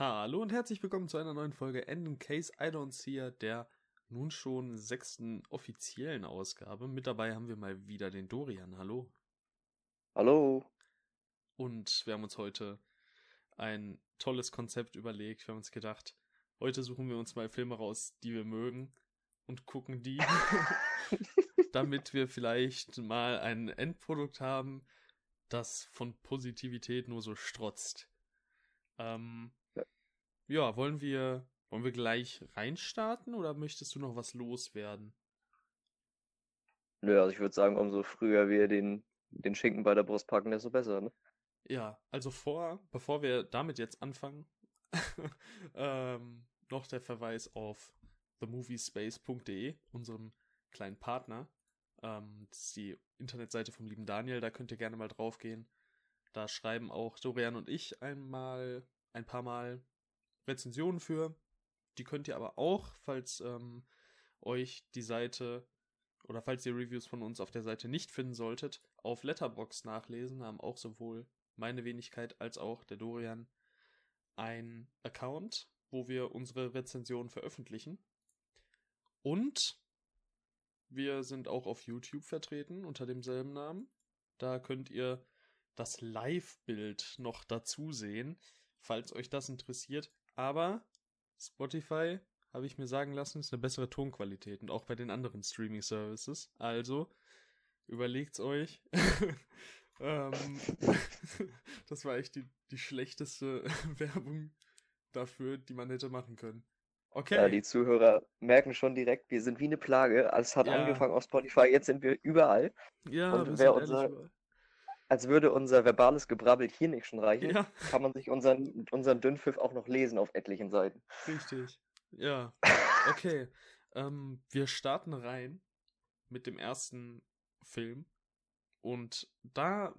Hallo und herzlich willkommen zu einer neuen Folge End in Case I Don't See Her, der nun schon sechsten offiziellen Ausgabe. Mit dabei haben wir mal wieder den Dorian. Hallo. Hallo. Und wir haben uns heute ein tolles Konzept überlegt. Wir haben uns gedacht, heute suchen wir uns mal Filme raus, die wir mögen und gucken die, damit wir vielleicht mal ein Endprodukt haben, das von Positivität nur so strotzt. Ähm, Ja. wollen wir, wollen wir gleich reinstarten oder möchtest du noch was loswerden? Nö, also ich würde sagen, umso früher wir den, den Schinken bei der Brust packen, desto besser, ne? Ja, also vor, bevor wir damit jetzt anfangen, ähm, noch der Verweis auf themoviespace.de, unserem kleinen Partner. Ähm, das ist die Internetseite vom lieben Daniel, da könnt ihr gerne mal drauf gehen. Da schreiben auch Dorian und ich einmal, ein paar Mal Rezensionen für. Die könnt ihr aber auch, falls ähm, euch die Seite oder falls ihr Reviews von uns auf der Seite nicht finden solltet, auf Letterbox nachlesen, haben auch sowohl meine Wenigkeit als auch der Dorian ein Account, wo wir unsere Rezensionen veröffentlichen. Und wir sind auch auf YouTube vertreten unter demselben Namen. Da könnt ihr das Live-Bild noch dazu sehen, falls euch das interessiert. Aber Spotify, habe ich mir sagen lassen, ist eine bessere Tonqualität und auch bei den anderen Streaming-Services. Also überlegt's euch. ähm, das war echt die, die schlechteste Werbung dafür, die man hätte machen können. Okay. Ja, die Zuhörer merken schon direkt, wir sind wie eine Plage. Es hat Ja. angefangen auf Spotify, jetzt sind wir überall. ja, und wir wer unser- über- Als würde unser verbales Gebrabbel hier nicht schon reichen, Ja, kann man sich unseren, unseren Dünnpfiff auch noch lesen auf etlichen Seiten. richtig. Ja, okay. Ähm, wir starten rein mit dem ersten Film. Und da,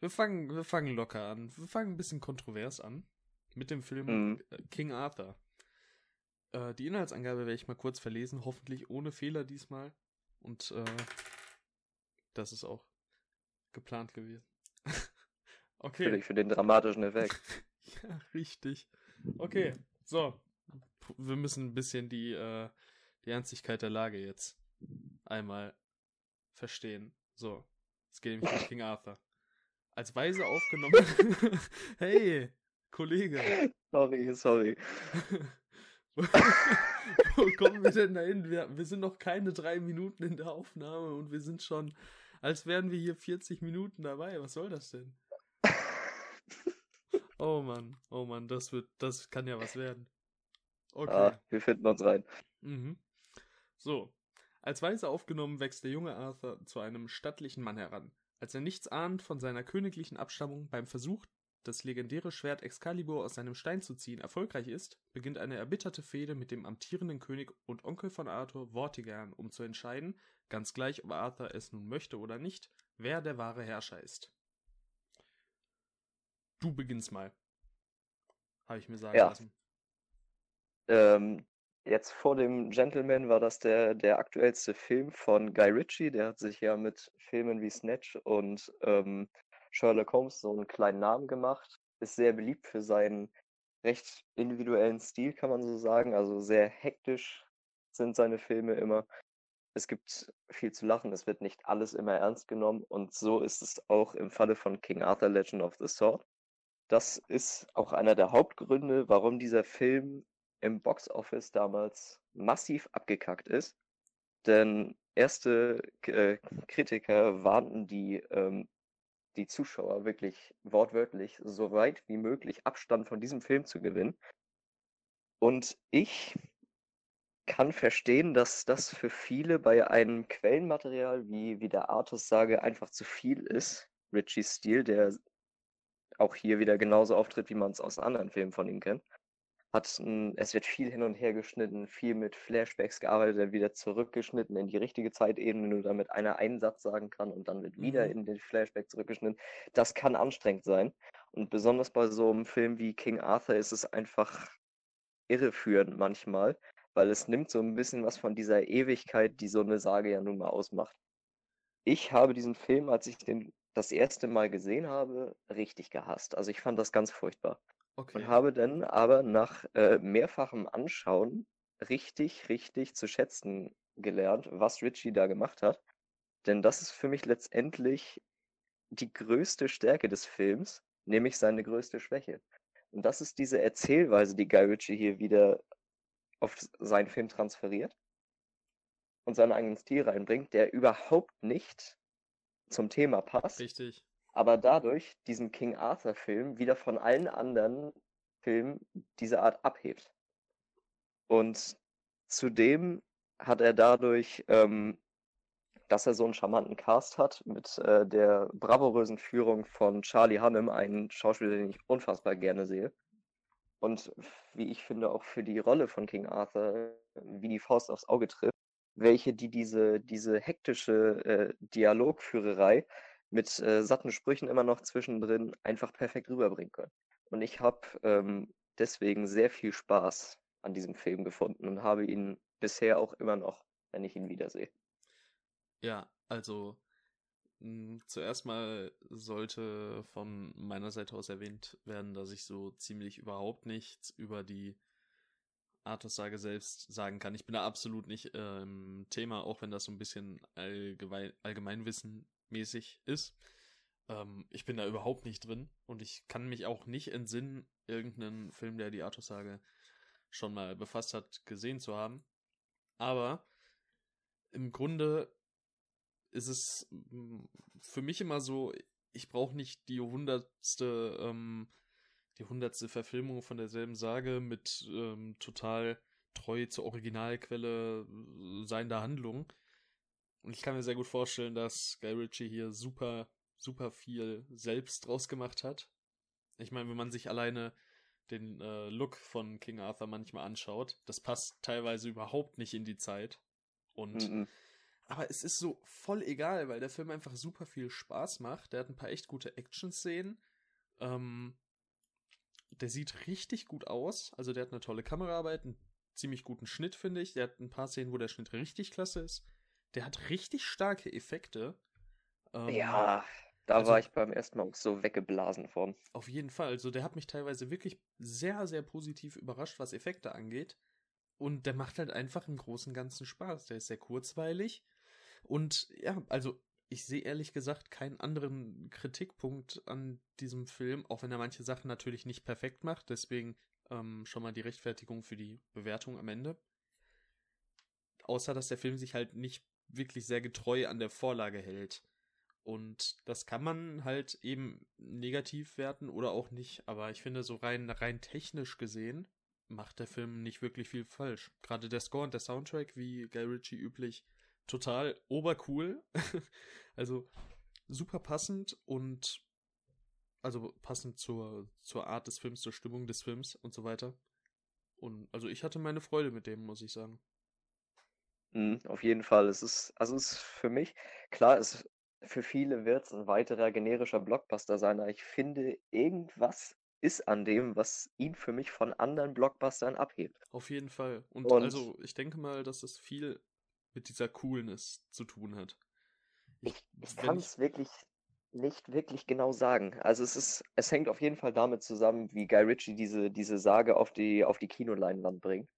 wir fangen, wir fangen locker an. Wir fangen ein bisschen kontrovers an. Mit dem Film Mhm. äh, King Arthur. Äh, die Inhaltsangabe werde ich mal kurz verlesen, hoffentlich ohne Fehler diesmal. Und äh, das ist auch geplant gewesen. okay. Natürlich für den dramatischen Effekt. Ja, richtig. Okay, so. Wir müssen ein bisschen die, äh, die Ernstigkeit der Lage jetzt einmal verstehen. So, es geht nämlich um King Arthur. Als Weise aufgenommen. hey, Kollege. Sorry, sorry. Wo wo kommen wir denn dahin? Wir, wir sind noch keine drei Minuten in der Aufnahme und wir sind schon, als wären wir hier 40 Minuten dabei. Was soll das denn? Oh Mann, oh Mann, das wird, das kann ja was werden. Okay. Ah, wir finden uns rein. Mhm. So. Als Weise aufgenommen wächst der junge Arthur zu einem stattlichen Mann heran. Als er nichts ahnt von seiner königlichen Abstammung beim Versuch, das legendäre Schwert Excalibur aus seinem Stein zu ziehen, erfolgreich ist, beginnt eine erbitterte Fehde mit dem amtierenden König und Onkel von Arthur, Vortigern, um zu entscheiden, ganz gleich ob Arthur es nun möchte oder nicht, wer der wahre Herrscher ist. Du beginnst mal. Habe ich mir sagen Ja. lassen. Ähm, jetzt vor dem Gentleman war das der, der aktuellste Film von Guy Ritchie. Der hat sich ja mit Filmen wie Snatch und ähm, Sherlock Holmes so einen kleinen Namen gemacht. Ist sehr beliebt für seinen recht individuellen Stil, kann man so sagen. Also sehr hektisch sind seine Filme immer. Es gibt viel zu lachen, es wird nicht alles immer ernst genommen. Und so ist es auch im Falle von King Arthur Legend of the Sword. Das ist auch einer der Hauptgründe, warum dieser Film im Boxoffice damals massiv abgekackt ist. Denn erste äh, Kritiker warnten die, ähm, die Zuschauer wirklich wortwörtlich, so weit wie möglich Abstand von diesem Film zu gewinnen. Und ich kann verstehen, dass das für viele bei einem Quellenmaterial wie, wie der Artus-Sage einfach zu viel ist. Richies Stil, der auch hier wieder genauso auftritt, wie man es aus anderen Filmen von ihm kennt hat ein, es wird viel hin und her geschnitten, viel mit Flashbacks gearbeitet, dann wieder zurückgeschnitten in die richtige Zeitebene, nur damit einer einen Satz sagen kann und dann wird wieder Mhm. in den Flashback zurückgeschnitten. Das kann anstrengend sein. Und besonders bei so einem Film wie King Arthur ist es einfach irreführend manchmal, weil es nimmt so ein bisschen was von dieser Ewigkeit, die so eine Sage ja nun mal ausmacht. Ich habe diesen Film, als ich den das erste Mal gesehen habe, richtig gehasst. Also ich fand das ganz furchtbar. Okay. Und habe dann aber nach äh, mehrfachem Anschauen richtig, richtig zu schätzen gelernt, was Richie da gemacht hat. Denn das ist für mich letztendlich die größte Stärke des Films, nämlich seine größte Schwäche. Und das ist diese Erzählweise, die Guy Ritchie hier wieder auf seinen Film transferiert und seinen eigenen Stil reinbringt, der überhaupt nicht zum Thema passt. Richtig. Aber dadurch diesen King Arthur-Film wieder von allen anderen Filmen dieser Art abhebt. Und zudem hat er dadurch, ähm, dass er so einen charmanten Cast hat, mit äh, der bravourösen Führung von Charlie Hunnam, einen Schauspieler, den ich unfassbar gerne sehe. Und wie ich finde, auch für die Rolle von King Arthur, wie die Faust aufs Auge trifft, welche die diese, diese hektische äh, Dialogführerei mit äh, satten Sprüchen immer noch zwischendrin einfach perfekt rüberbringen können. Und ich habe ähm, deswegen sehr viel Spaß an diesem Film gefunden und habe ihn bisher auch immer noch, wenn ich ihn wiedersehe. Ja, also zuerst mal sollte von meiner Seite aus erwähnt werden, dass ich so ziemlich überhaupt nichts über die Artussage selbst sagen kann. Ich bin da absolut nicht äh, im Thema, auch wenn das so ein bisschen allgemein, allgemeinwissenmäßig ist. Ähm, ich bin da überhaupt nicht drin und ich kann mich auch nicht entsinnen, irgendeinen Film, der die Artussage schon mal befasst hat, gesehen zu haben. Aber im Grunde ist es mm, für mich immer so, ich brauche nicht die hundertste ähm, die hundertste Verfilmung von derselben Sage mit ähm, total treu zur Originalquelle äh, seiender Handlung. Und ich kann mir sehr gut vorstellen, dass Guy Ritchie hier super, super viel selbst draus gemacht hat. Ich meine, wenn man sich alleine den äh, Look von King Arthur manchmal anschaut, das passt teilweise überhaupt nicht in die Zeit. Und mm -mm. Aber es ist so voll egal, weil der Film einfach super viel Spaß macht. Der hat ein paar echt gute Action-Szenen. Ähm, der sieht richtig gut aus. Also der hat eine tolle Kameraarbeit, einen ziemlich guten Schnitt, finde ich. Der hat ein paar Szenen, wo der Schnitt richtig klasse ist. Der hat richtig starke Effekte. Ähm, ja, da also, war ich beim ersten Mal auch so weggeblasen von. Auf jeden Fall. Also der hat mich teilweise wirklich sehr, sehr positiv überrascht, was Effekte angeht. Und der macht halt einfach im Großen Ganzen Spaß. Der ist sehr kurzweilig. Und ja, also ich sehe ehrlich gesagt keinen anderen Kritikpunkt an diesem Film, auch wenn er manche Sachen natürlich nicht perfekt macht. Deswegen ähm, schon mal die Rechtfertigung für die Bewertung am Ende. Außer dass der Film sich halt nicht wirklich sehr getreu an der Vorlage hält. Und das kann man halt eben negativ werten oder auch nicht. Aber ich finde, so rein, rein technisch gesehen macht der Film nicht wirklich viel falsch. Gerade der Score und der Soundtrack, wie Guy Ritchie üblich, total obercool. also super passend und also passend zur, zur Art des Films, zur Stimmung des Films und so weiter. Und also ich hatte meine Freude mit dem, muss ich sagen. Mhm, auf jeden Fall. Es ist, also es ist für mich, klar, es, für viele wird es ein weiterer generischer Blockbuster sein, aber ich finde, irgendwas ist an dem, was ihn für mich von anderen Blockbustern abhebt. Auf jeden Fall. Und, und also ich denke mal, dass es viel mit dieser Coolness zu tun hat. Ich, ich, kann es wirklich nicht wirklich genau sagen. Also es ist, es hängt auf jeden Fall damit zusammen, wie Guy Ritchie diese, diese Sage auf die, auf die Kinoleinwand bringt,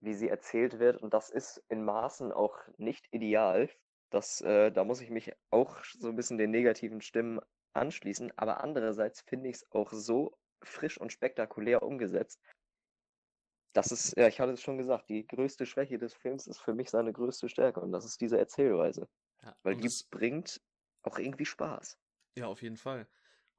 wie sie erzählt wird. Und das ist in Maßen auch nicht ideal. Das, äh, da muss ich mich auch so ein bisschen den negativen Stimmen anschließen. Aber andererseits finde ich es auch so frisch und spektakulär umgesetzt, das ist, ja, ich hatte es schon gesagt, die größte Schwäche des Films ist für mich seine größte Stärke und das ist diese Erzählweise. Ja, Weil die bringt auch irgendwie Spaß. Ja, auf jeden Fall.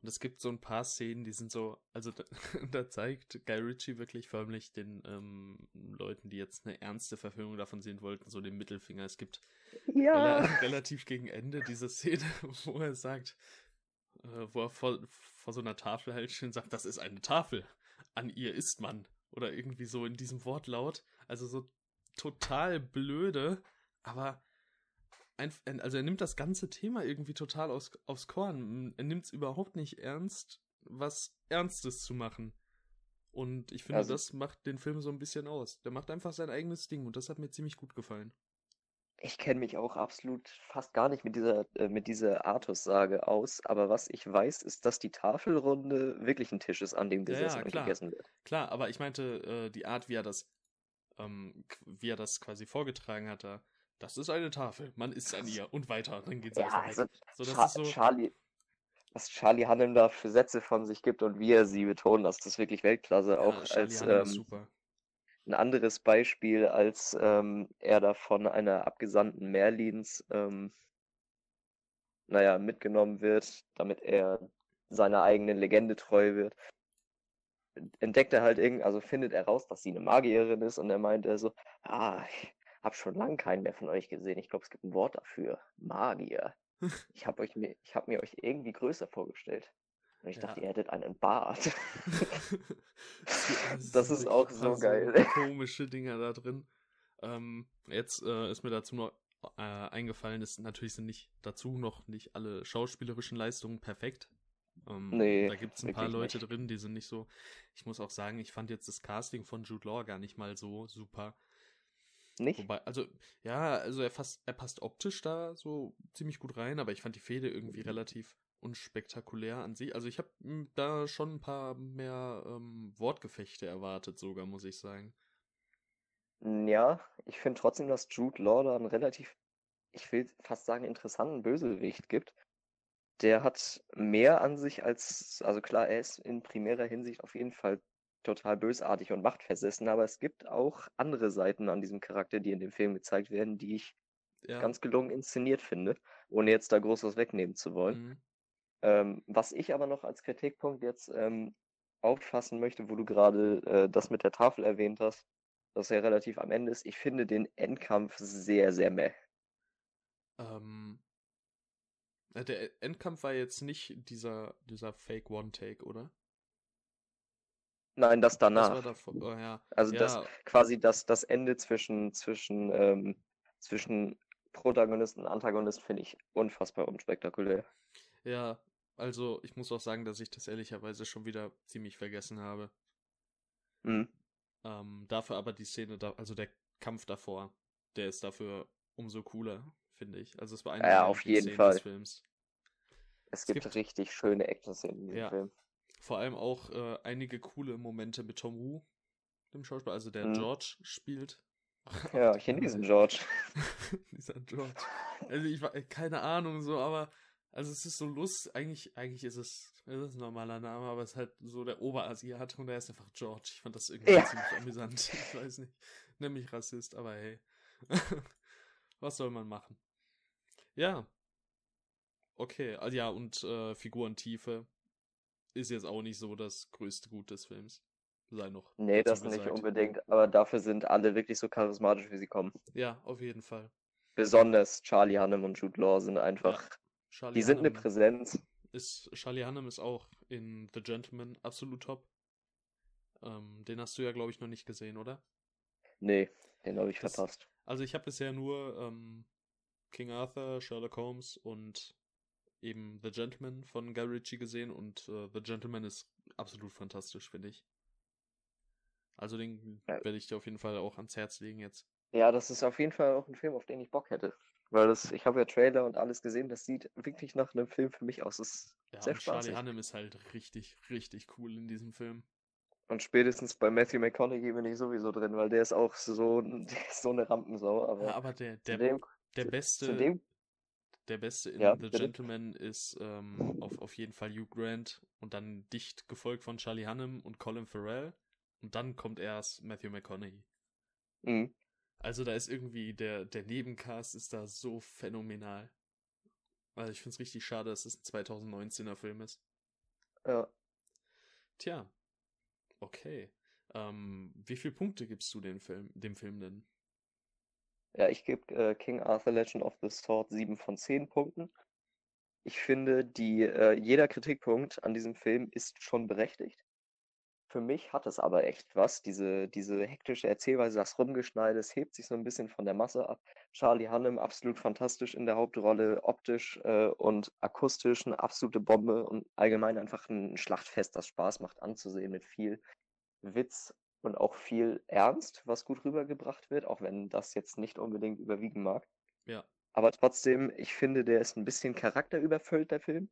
Und es gibt so ein paar Szenen, die sind so, also da, da zeigt Guy Ritchie wirklich förmlich den ähm, Leuten, die jetzt eine ernste Verfilmung davon sehen wollten, so den Mittelfinger. Es gibt ja. rel relativ gegen Ende diese Szene, wo er sagt, äh, wo er vor, vor so einer Tafel halt schön sagt, das ist eine Tafel. An ihr ist man. Oder irgendwie so in diesem Wortlaut. Also so total blöde, aber ein, also er nimmt das ganze Thema irgendwie total aus, aufs Korn. Er nimmt es überhaupt nicht ernst, was Ernstes zu machen. Und ich finde, also, das macht den Film so ein bisschen aus. Der macht einfach sein eigenes Ding und das hat mir ziemlich gut gefallen. Ich kenne mich auch absolut fast gar nicht mit dieser, äh, mit dieser Artus-Sage aus, aber was ich weiß, ist, dass die Tafelrunde wirklich ein Tisch ist, an dem Ja, gesessen ja, und klar. gegessen wird. Klar, aber ich meinte, äh, die Art, wie er das, ähm, wie er das quasi vorgetragen hat, da, das ist eine Tafel, man isst an ihr und weiter, dann geht sie Ja, einfach also weg. So, das Cha ist so, Charlie, was Charlie Hunnam da für Sätze von sich gibt und wie er sie betont, das ist wirklich Weltklasse. ja, Auch Charlie als Hunnam ist ähm, super. Ein anderes Beispiel, als ähm, er da von einer Abgesandten Merlins, ähm, naja, mitgenommen wird, damit er seiner eigenen Legende treu wird. Entdeckt er halt irgend, also findet er raus, dass sie eine Magierin ist und er meint er so, ah, ich habe schon lange keinen mehr von euch gesehen. Ich glaube, es gibt ein Wort dafür. Magier. Ich habe euch mir, ich habe mir euch irgendwie größer vorgestellt. Und ich dachte, Ja. ihr hättet einen Bart. Das ist auch so geil. komische Dinger da drin. Ähm, jetzt äh, ist mir dazu noch äh, eingefallen, ist natürlich sind nicht dazu noch nicht alle schauspielerischen Leistungen perfekt. Ähm, Nee, da gibt es ein paar Leute nicht. drin, die sind nicht so. Ich muss auch sagen, ich fand jetzt das Casting von Jude Law gar nicht mal so super. Nicht? Wobei, also, ja, also er, fasst, er passt optisch da so ziemlich gut rein, aber ich fand die Fehde irgendwie relativ unspektakulär an sich. Also ich habe da schon ein paar mehr ähm, Wortgefechte erwartet, sogar, muss ich sagen. Ja, ich finde trotzdem, dass Jude Law da einen relativ, ich will fast sagen, interessanten Bösewicht gibt. Der hat mehr an sich als, also klar, er ist in primärer Hinsicht auf jeden Fall total bösartig und machtversessen, aber es gibt auch andere Seiten an diesem Charakter, die in dem Film gezeigt werden, die ich Ja. ganz gelungen inszeniert finde, ohne jetzt da groß was wegnehmen zu wollen. Mhm. Ähm, was ich aber noch als Kritikpunkt jetzt ähm, auffassen möchte, wo du gerade äh, das mit der Tafel erwähnt hast, dass er relativ am Ende ist, ich finde den Endkampf sehr, sehr meh. Ähm, äh, der Endkampf war jetzt nicht dieser, dieser Fake One-Take, oder? Nein, das Das war danach. davor. Oh, ja. Also das Ja, quasi das, das Ende zwischen, zwischen, ähm, zwischen Protagonist und Antagonist finde ich unfassbar unspektakulär. ja, also ich muss auch sagen, dass ich das ehrlicherweise schon wieder ziemlich vergessen habe. Mhm. Ähm, dafür aber die Szene, da, also der Kampf davor, der ist dafür umso cooler, finde ich. Also es war eine Ja, auf jeden Lieblingsszenen Fall. des Films. Es Es gibt gibt- richtig schöne Action-Szenen in diesem Ja. Film. Vor allem auch äh, einige coole Momente mit Tom Wu, dem Schauspieler, also der Mhm. George spielt. Ja, Chinesen George. Dieser George. Also ich war keine Ahnung so, aber also es ist so Lust, eigentlich, eigentlich ist es, es ist ein normaler Name, aber es ist halt so der Oberasiat und er ist einfach George. Ich fand das irgendwie Ja. ziemlich amüsant. Ich weiß nicht. Nenn mich Rassist, aber hey. Was soll man machen? Ja. Okay, also ja, und äh, Figurentiefe ist jetzt auch nicht so das größte Gut des Films. Sei noch. Nee, das nicht unbedingt, aber dafür sind alle wirklich so charismatisch, wie sie kommen. Ja, auf jeden Fall. Besonders Charlie Hunnam und Jude Law sind einfach, Charlie die sind eine Hunnam Präsenz. ist Charlie Hunnam ist auch in The Gentleman absolut top. Ähm, den hast du ja, glaube ich, noch nicht gesehen, oder? Nee, den habe ich Das- verpasst. Also ich habe bisher nur ähm, King Arthur, Sherlock Holmes und eben The Gentleman von Guy Ritchie gesehen und äh, The Gentleman ist absolut fantastisch, finde ich. Also den Ja. werde ich dir auf jeden Fall auch ans Herz legen jetzt. Ja, das ist auf jeden Fall auch ein Film, auf den ich Bock hätte. Weil das, ich habe ja Trailer und alles gesehen, das sieht wirklich nach einem Film für mich aus. Das ist Ja, sehr und Charlie spaßig. Hunnam ist halt richtig, richtig cool in diesem Film. Und spätestens bei Matthew McConaughey bin ich sowieso drin, weil der ist auch so, der ist so eine Rampensau. Aber Ja, aber der, der, dem, der beste, dem, Der Beste in Ja, The bitte? Gentleman ist ähm, auf, auf jeden Fall Hugh Grant und dann dicht gefolgt von Charlie Hunnam und Colin Farrell und dann kommt erst Matthew McConaughey. Mhm. Also da ist irgendwie der, der Nebencast ist da so phänomenal. Also ich finde es richtig schade, dass es ein 2019er Film ist. Ja. Tja, okay. Ähm, wie viele Punkte gibst du dem Film, dem Film denn? Ja, ich gebe äh, King Arthur Legend of the Sword 7 von 10 Punkten. Ich finde, die, äh, jeder Kritikpunkt an diesem Film ist schon berechtigt. Für mich hat es aber echt was. Diese, diese hektische Erzählweise, das Rumgeschneide, es hebt sich so ein bisschen von der Masse ab. Charlie Hunnam absolut fantastisch in der Hauptrolle, optisch äh, und akustisch eine absolute Bombe und allgemein einfach ein Schlachtfest, das Spaß macht anzusehen mit viel Witz und auch viel Ernst, was gut rübergebracht wird, auch wenn das jetzt nicht unbedingt überwiegen mag. Ja. Aber trotzdem, ich finde, der ist ein bisschen charakterüberfüllt, der Film.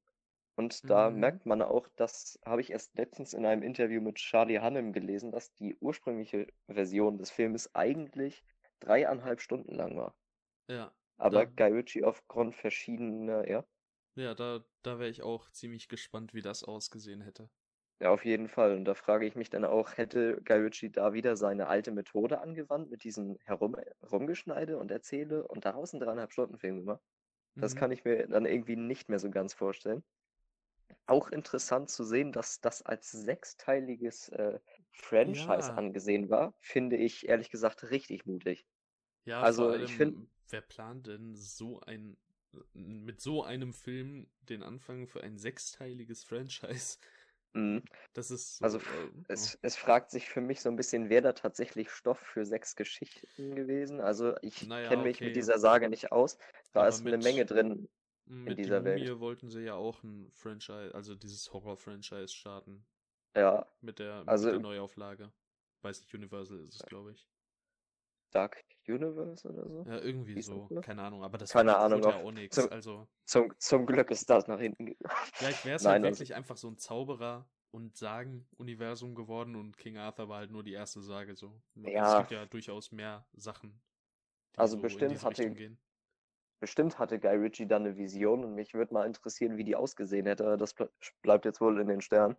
Und da Mhm. merkt man auch, das habe ich erst letztens in einem Interview mit Charlie Hunnam gelesen, dass die ursprüngliche Version des Filmes eigentlich dreieinhalb Stunden lang war. Ja. Aber Da- Guy Ritchie aufgrund verschiedener, ja, Ja, da, da wäre ich auch ziemlich gespannt, wie das ausgesehen hätte. ja, auf jeden Fall. Und da frage ich mich dann auch, hätte Guy Ritchie da wieder seine alte Methode angewandt mit diesem Herum Herumgeschneide und Erzähle und daraus einen dreieinhalb Stunden Film gemacht? Das Mhm. kann ich mir dann irgendwie nicht mehr so ganz vorstellen. Auch interessant zu sehen, dass das als sechsteiliges äh, Franchise Ja. angesehen war, finde ich ehrlich gesagt richtig mutig. Ja, Also, vor ich allem, find- wer plant denn so ein, mit so einem Film den Anfang für ein sechsteiliges Franchise? Mhm. Das ist so, Also, äh, Es, es fragt sich für mich so ein bisschen, wäre da tatsächlich Stoff für sechs Geschichten gewesen? Also ich Naja, kenne mich okay. mit dieser Sage nicht aus. Da Aber ist eine Menge drin. Mit dieser die Welt. Mumie wollten sie ja auch ein Franchise, also dieses Horror-Franchise starten. Ja, Mit der, Also- mit der Neuauflage. Weiß nicht, Universal ist es, glaube ich. Dark Universe oder so. Ja, irgendwie so. ne? Keine Ahnung, aber das Keine Ahnung, ja auch nichts. zum- Also, Zum, zum Glück ist das nach hinten gegangen. vielleicht wäre es halt also- wirklich einfach so ein Zauberer und Sagen-Universum geworden und King Arthur war halt nur die erste Sage so. Also Ja. Es gibt ja durchaus mehr Sachen, die Also so in bestimmt hatte-. Bestimmt hatte Guy Ritchie dann eine Vision und mich würde mal interessieren, wie die ausgesehen hätte. Das ble bleibt jetzt wohl in den Sternen.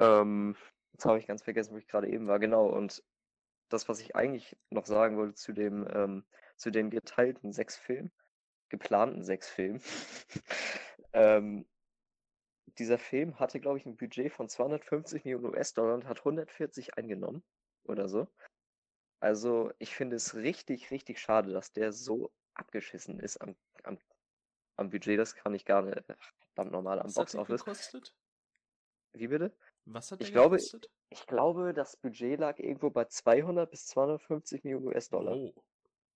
Ähm, jetzt habe ich ganz vergessen, wo ich gerade eben war. Genau. Und das, was ich eigentlich noch sagen wollte zu dem, ähm, zu den geteilten sechs Filmen, geplanten sechs Filmen. ähm, dieser Film hatte, glaube ich, ein Budget von 250 Millionen US-Dollar und hat 140 eingenommen oder so. Also, ich finde es richtig, richtig schade, dass der so abgeschissen ist am, am, am Budget. Das kann ich gar nicht. Verdammt normal am Was hat der Boxoffice. gekostet? Wie bitte? Was hat Ich der glaube, gekostet? Ich glaube, das Budget lag irgendwo bei 200 bis 250 Millionen US-Dollar. Oh,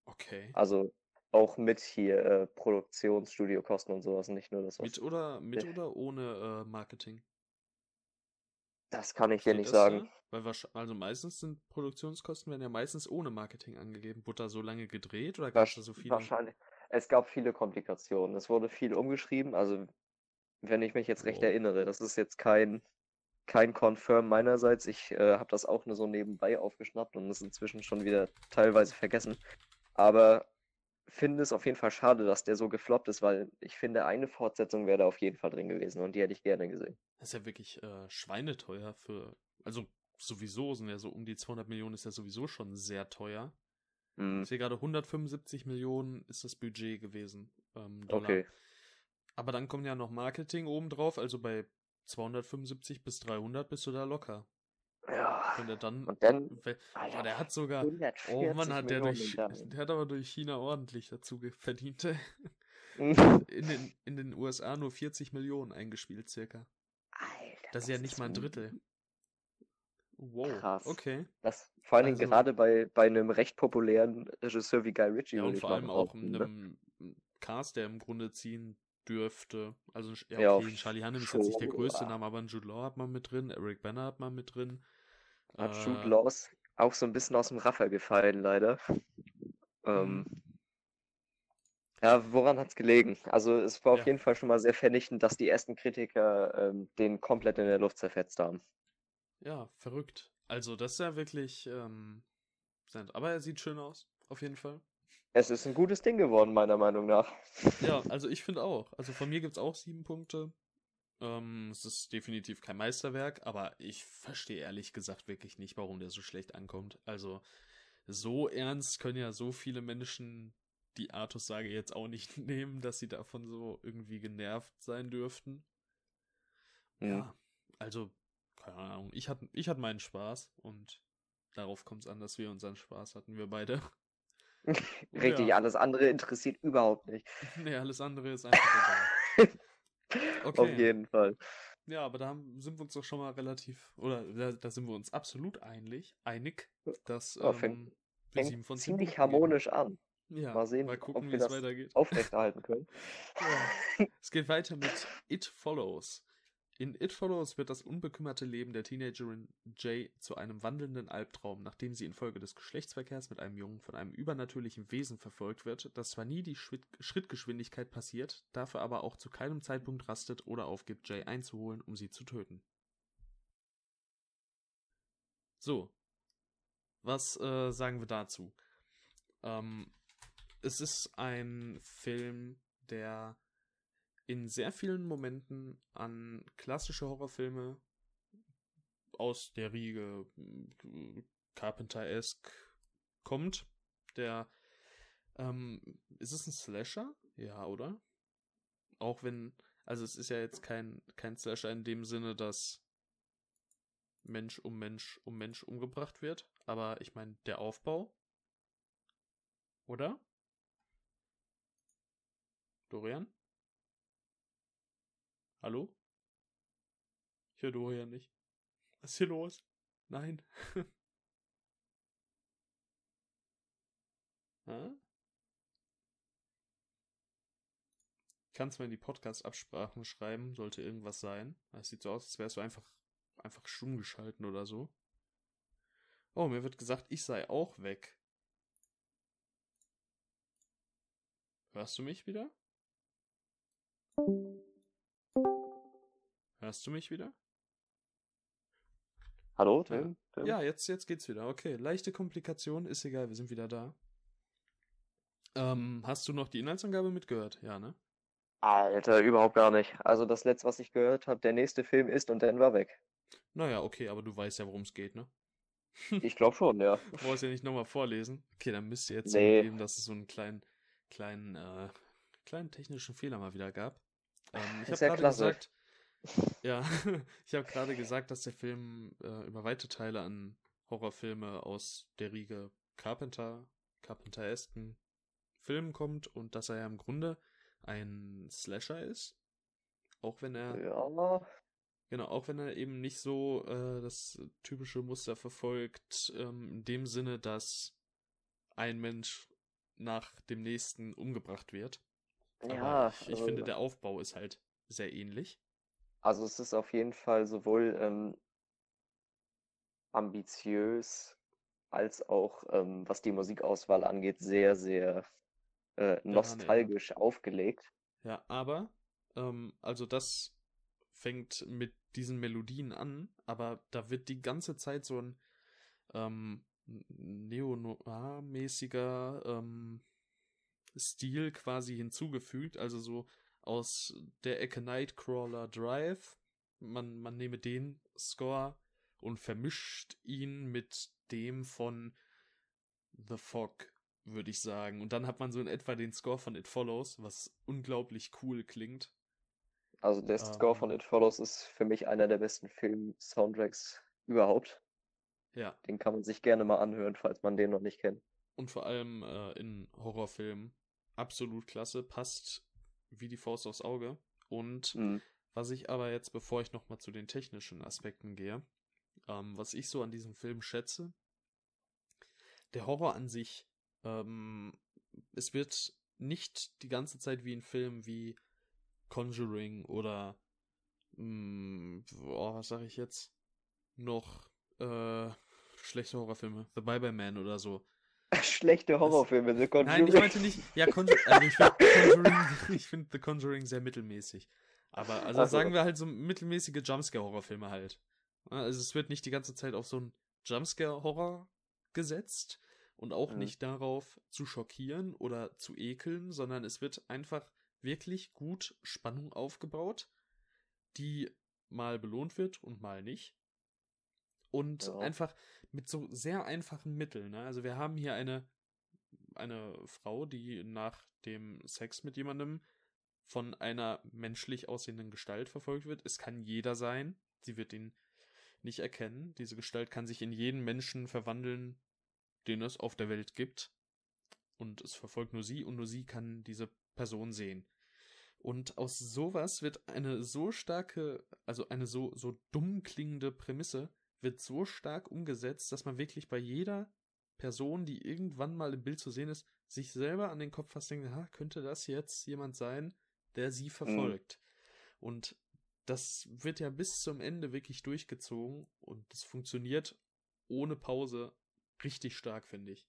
okay. Also auch mit hier äh, Produktionsstudiokosten und sowas, nicht nur das, was. Mit oder, mit oder ohne äh, Marketing? Das kann ich dir nicht sagen. da? Weil wahrsch- also meistens sind Produktionskosten werden ja meistens ohne Marketing angegeben. Wurde da so lange gedreht oder gab es da so viele? Wahrscheinlich. Es gab viele Komplikationen. Es wurde viel umgeschrieben. Also, wenn ich mich jetzt recht Oh. erinnere, das ist jetzt kein, kein Confirm meinerseits. Ich äh, habe das auch nur so nebenbei aufgeschnappt und es inzwischen schon wieder teilweise vergessen. Aber finde es auf jeden Fall schade, dass der so gefloppt ist, weil ich finde, eine Fortsetzung wäre da auf jeden Fall drin gewesen und die hätte ich gerne gesehen. Das ist ja wirklich äh, schweineteuer für. Also sowieso sind ja so um die 200 Millionen ist ja sowieso schon sehr teuer. Hm, Ich sehe gerade 175 Millionen ist das Budget gewesen. Ähm, Dollar. okay. Aber dann kommt ja noch Marketing obendrauf, also bei 275 bis 300 bist du da locker. Ja. Wenn er dann. Und dann, Alter, der hat sogar. 140 Oh Mann, hat der durch. Der hat aber durch China ordentlich dazu verdient. Alter, In den, in den USA nur 40 Millionen eingespielt, circa. Das ist ja nicht mal ein Drittel. Wow. Krass. Okay. Das vor allen Dingen Also- gerade bei, bei einem recht populären Regisseur wie Guy Ritchie. Ja, und vor allem auch behaupten, ne? einem Cast, der im Grunde ziehen dürfte. Also, ja, Ja, okay, auf Charlie Hunnam ist jetzt nicht der größte. Name, aber ein Jude Law hat man mit drin, Eric Banner hat man mit drin. Hat Äh, Jude Laws auch so ein bisschen aus dem Raffer gefallen, leider. Ähm, Mhm. ja, woran hat's gelegen? Also es war auf Ja. jeden Fall schon mal sehr vernichtend, dass die ersten Kritiker ähm, den komplett in der Luft zerfetzt haben. Ja, verrückt. Also, das ist ja wirklich. Ähm, aber er sieht schön aus, auf jeden Fall. Es ist ein gutes Ding geworden, meiner Meinung nach. Ja, also ich finde auch. Also von mir gibt's auch sieben Punkte. Ähm, es ist definitiv kein Meisterwerk, aber ich verstehe ehrlich gesagt wirklich nicht, warum der so schlecht ankommt. Also so ernst können ja so viele Menschen die Artus-Sage jetzt auch nicht nehmen, dass sie davon so irgendwie genervt sein dürften. Ja, also, keine Ahnung. Ich hatte ich hatte meinen Spaß und darauf kommt es an, dass wir unseren Spaß hatten, wir beide. Richtig, Ja. alles andere interessiert überhaupt nicht. nee, alles andere ist einfach egal. Auf Okay. jeden Fall. Ja, aber da sind wir uns doch schon mal relativ, oder da, da sind wir uns absolut einig, einig, dass Ja, fängt- ähm, wir sieben von ziemlich harmonisch an. Ja, Mal sehen, mal ob gucken, wir wie es das weitergeht. aufrechterhalten können. Ja. Es geht weiter mit It Follows. In It Follows wird das unbekümmerte Leben der Teenagerin Jay zu einem wandelnden Albtraum, nachdem sie infolge des Geschlechtsverkehrs mit einem Jungen von einem übernatürlichen Wesen verfolgt wird, das zwar nie die Schrittgeschwindigkeit passiert, dafür aber auch zu keinem Zeitpunkt rastet oder aufgibt, Jay einzuholen, um sie zu töten. So, was äh, sagen wir dazu? Ähm, es ist ein Film, der in sehr vielen Momenten an klassische Horrorfilme aus der Riege äh, Carpenter-esque kommt. Der, ähm, ist es ein Slasher? Ja, oder? Auch wenn, also es ist ja jetzt kein, kein Slasher in dem Sinne, dass Mensch um Mensch um Mensch umgebracht wird, aber ich meine, der Aufbau, oder? Dorian? Hallo? Ich höre Dorian nicht. Was ist hier los? Nein. Kannst mal in die Podcast-Absprachen schreiben, sollte irgendwas sein. Es sieht so aus, als wärst du einfach, einfach stumm geschalten oder so. Oh, mir wird gesagt, ich sei auch weg. Hörst du mich wieder? Hörst du mich wieder? Hallo, Tim? Tim? Ja, jetzt, jetzt geht's wieder. Okay, leichte Komplikation, ist egal, wir sind wieder da. Ähm, hast du noch die Inhaltsangabe mitgehört? Ja, ne? Alter, überhaupt gar nicht. Also das letzte, was ich gehört habe, der nächste Film ist und dann war weg. Naja, okay, aber du weißt ja, worum es geht, ne? Ich glaube schon, ja. Du brauchst ja nicht nochmal vorlesen. Okay, dann müsst ihr jetzt nee. zugeben, dass es so einen kleinen, kleinen, äh, kleinen technischen Fehler mal wieder gab. Ähm, ich habe gerade gesagt, ja, ich habe gerade gesagt, dass der Film äh, über weite Teile an Horrorfilme aus der Riege Carpenter, Carpenter-esken Filmen kommt und dass er ja im Grunde ein Slasher ist. Auch wenn er. Ja. Genau, auch wenn er eben nicht so äh, das typische Muster verfolgt, ähm, in dem Sinne, dass ein Mensch nach dem nächsten umgebracht wird. Ja. Aber ich, ich äh, finde, der Aufbau ist halt sehr ähnlich. Also es ist auf jeden Fall sowohl ähm, ambitiös als auch, ähm, was die Musikauswahl angeht, sehr, sehr äh, nostalgisch ja, nee. aufgelegt. Ja, aber, ähm, also das fängt mit diesen Melodien an, aber da wird die ganze Zeit so ein ähm, Neo-Noir-mäßiger ähm, Stil quasi hinzugefügt, also so aus der Ecke Nightcrawler Drive. Man, man nehme den Score und vermischt ihn mit dem von The Fog, würde ich sagen. Und dann hat man so in etwa den Score von It Follows, was unglaublich cool klingt. Also der ähm, Score von It Follows ist für mich einer der besten Film-Soundtracks überhaupt. Ja. Den kann man sich gerne mal anhören, falls man den noch nicht kennt. Und vor allem äh, in Horrorfilmen absolut klasse, passt wie die Faust aufs Auge. Und mhm. was ich aber jetzt, bevor ich nochmal zu den technischen Aspekten gehe, ähm, was ich so an diesem Film schätze, der Horror an sich, ähm, es wird nicht die ganze Zeit wie ein Film wie Conjuring oder mh, mm, oh, was sage ich jetzt? Noch äh, schlechte Horrorfilme, The Bye Bye Man oder so Schlechte Horrorfilme, The Conjuring. Nein, ich meinte nicht, ja, Conjur also ich finde find The Conjuring sehr mittelmäßig. Aber, also so. sagen wir halt so mittelmäßige Jumpscare-Horrorfilme halt. Also es wird nicht die ganze Zeit auf so einen Jumpscare-Horror gesetzt und auch mhm. nicht darauf zu schockieren oder zu ekeln, sondern es wird einfach wirklich gut Spannung aufgebaut, die mal belohnt wird und mal nicht. Und ja. einfach mit so sehr einfachen Mitteln. Ne? Also wir haben hier eine, eine Frau, die nach dem Sex mit jemandem von einer menschlich aussehenden Gestalt verfolgt wird. Es kann jeder sein. Sie wird ihn nicht erkennen. Diese Gestalt kann sich in jeden Menschen verwandeln, den es auf der Welt gibt. Und es verfolgt nur sie und nur sie kann diese Person sehen. Und aus sowas wird eine so starke, also eine so, so dumm klingende Prämisse wird so stark umgesetzt, dass man wirklich bei jeder Person, die irgendwann mal im Bild zu sehen ist, sich selber an den Kopf fasst denkt, ha, könnte das jetzt jemand sein, der sie mhm. verfolgt? Mhm. Und das wird ja bis zum Ende wirklich durchgezogen und das funktioniert ohne Pause richtig stark, finde ich.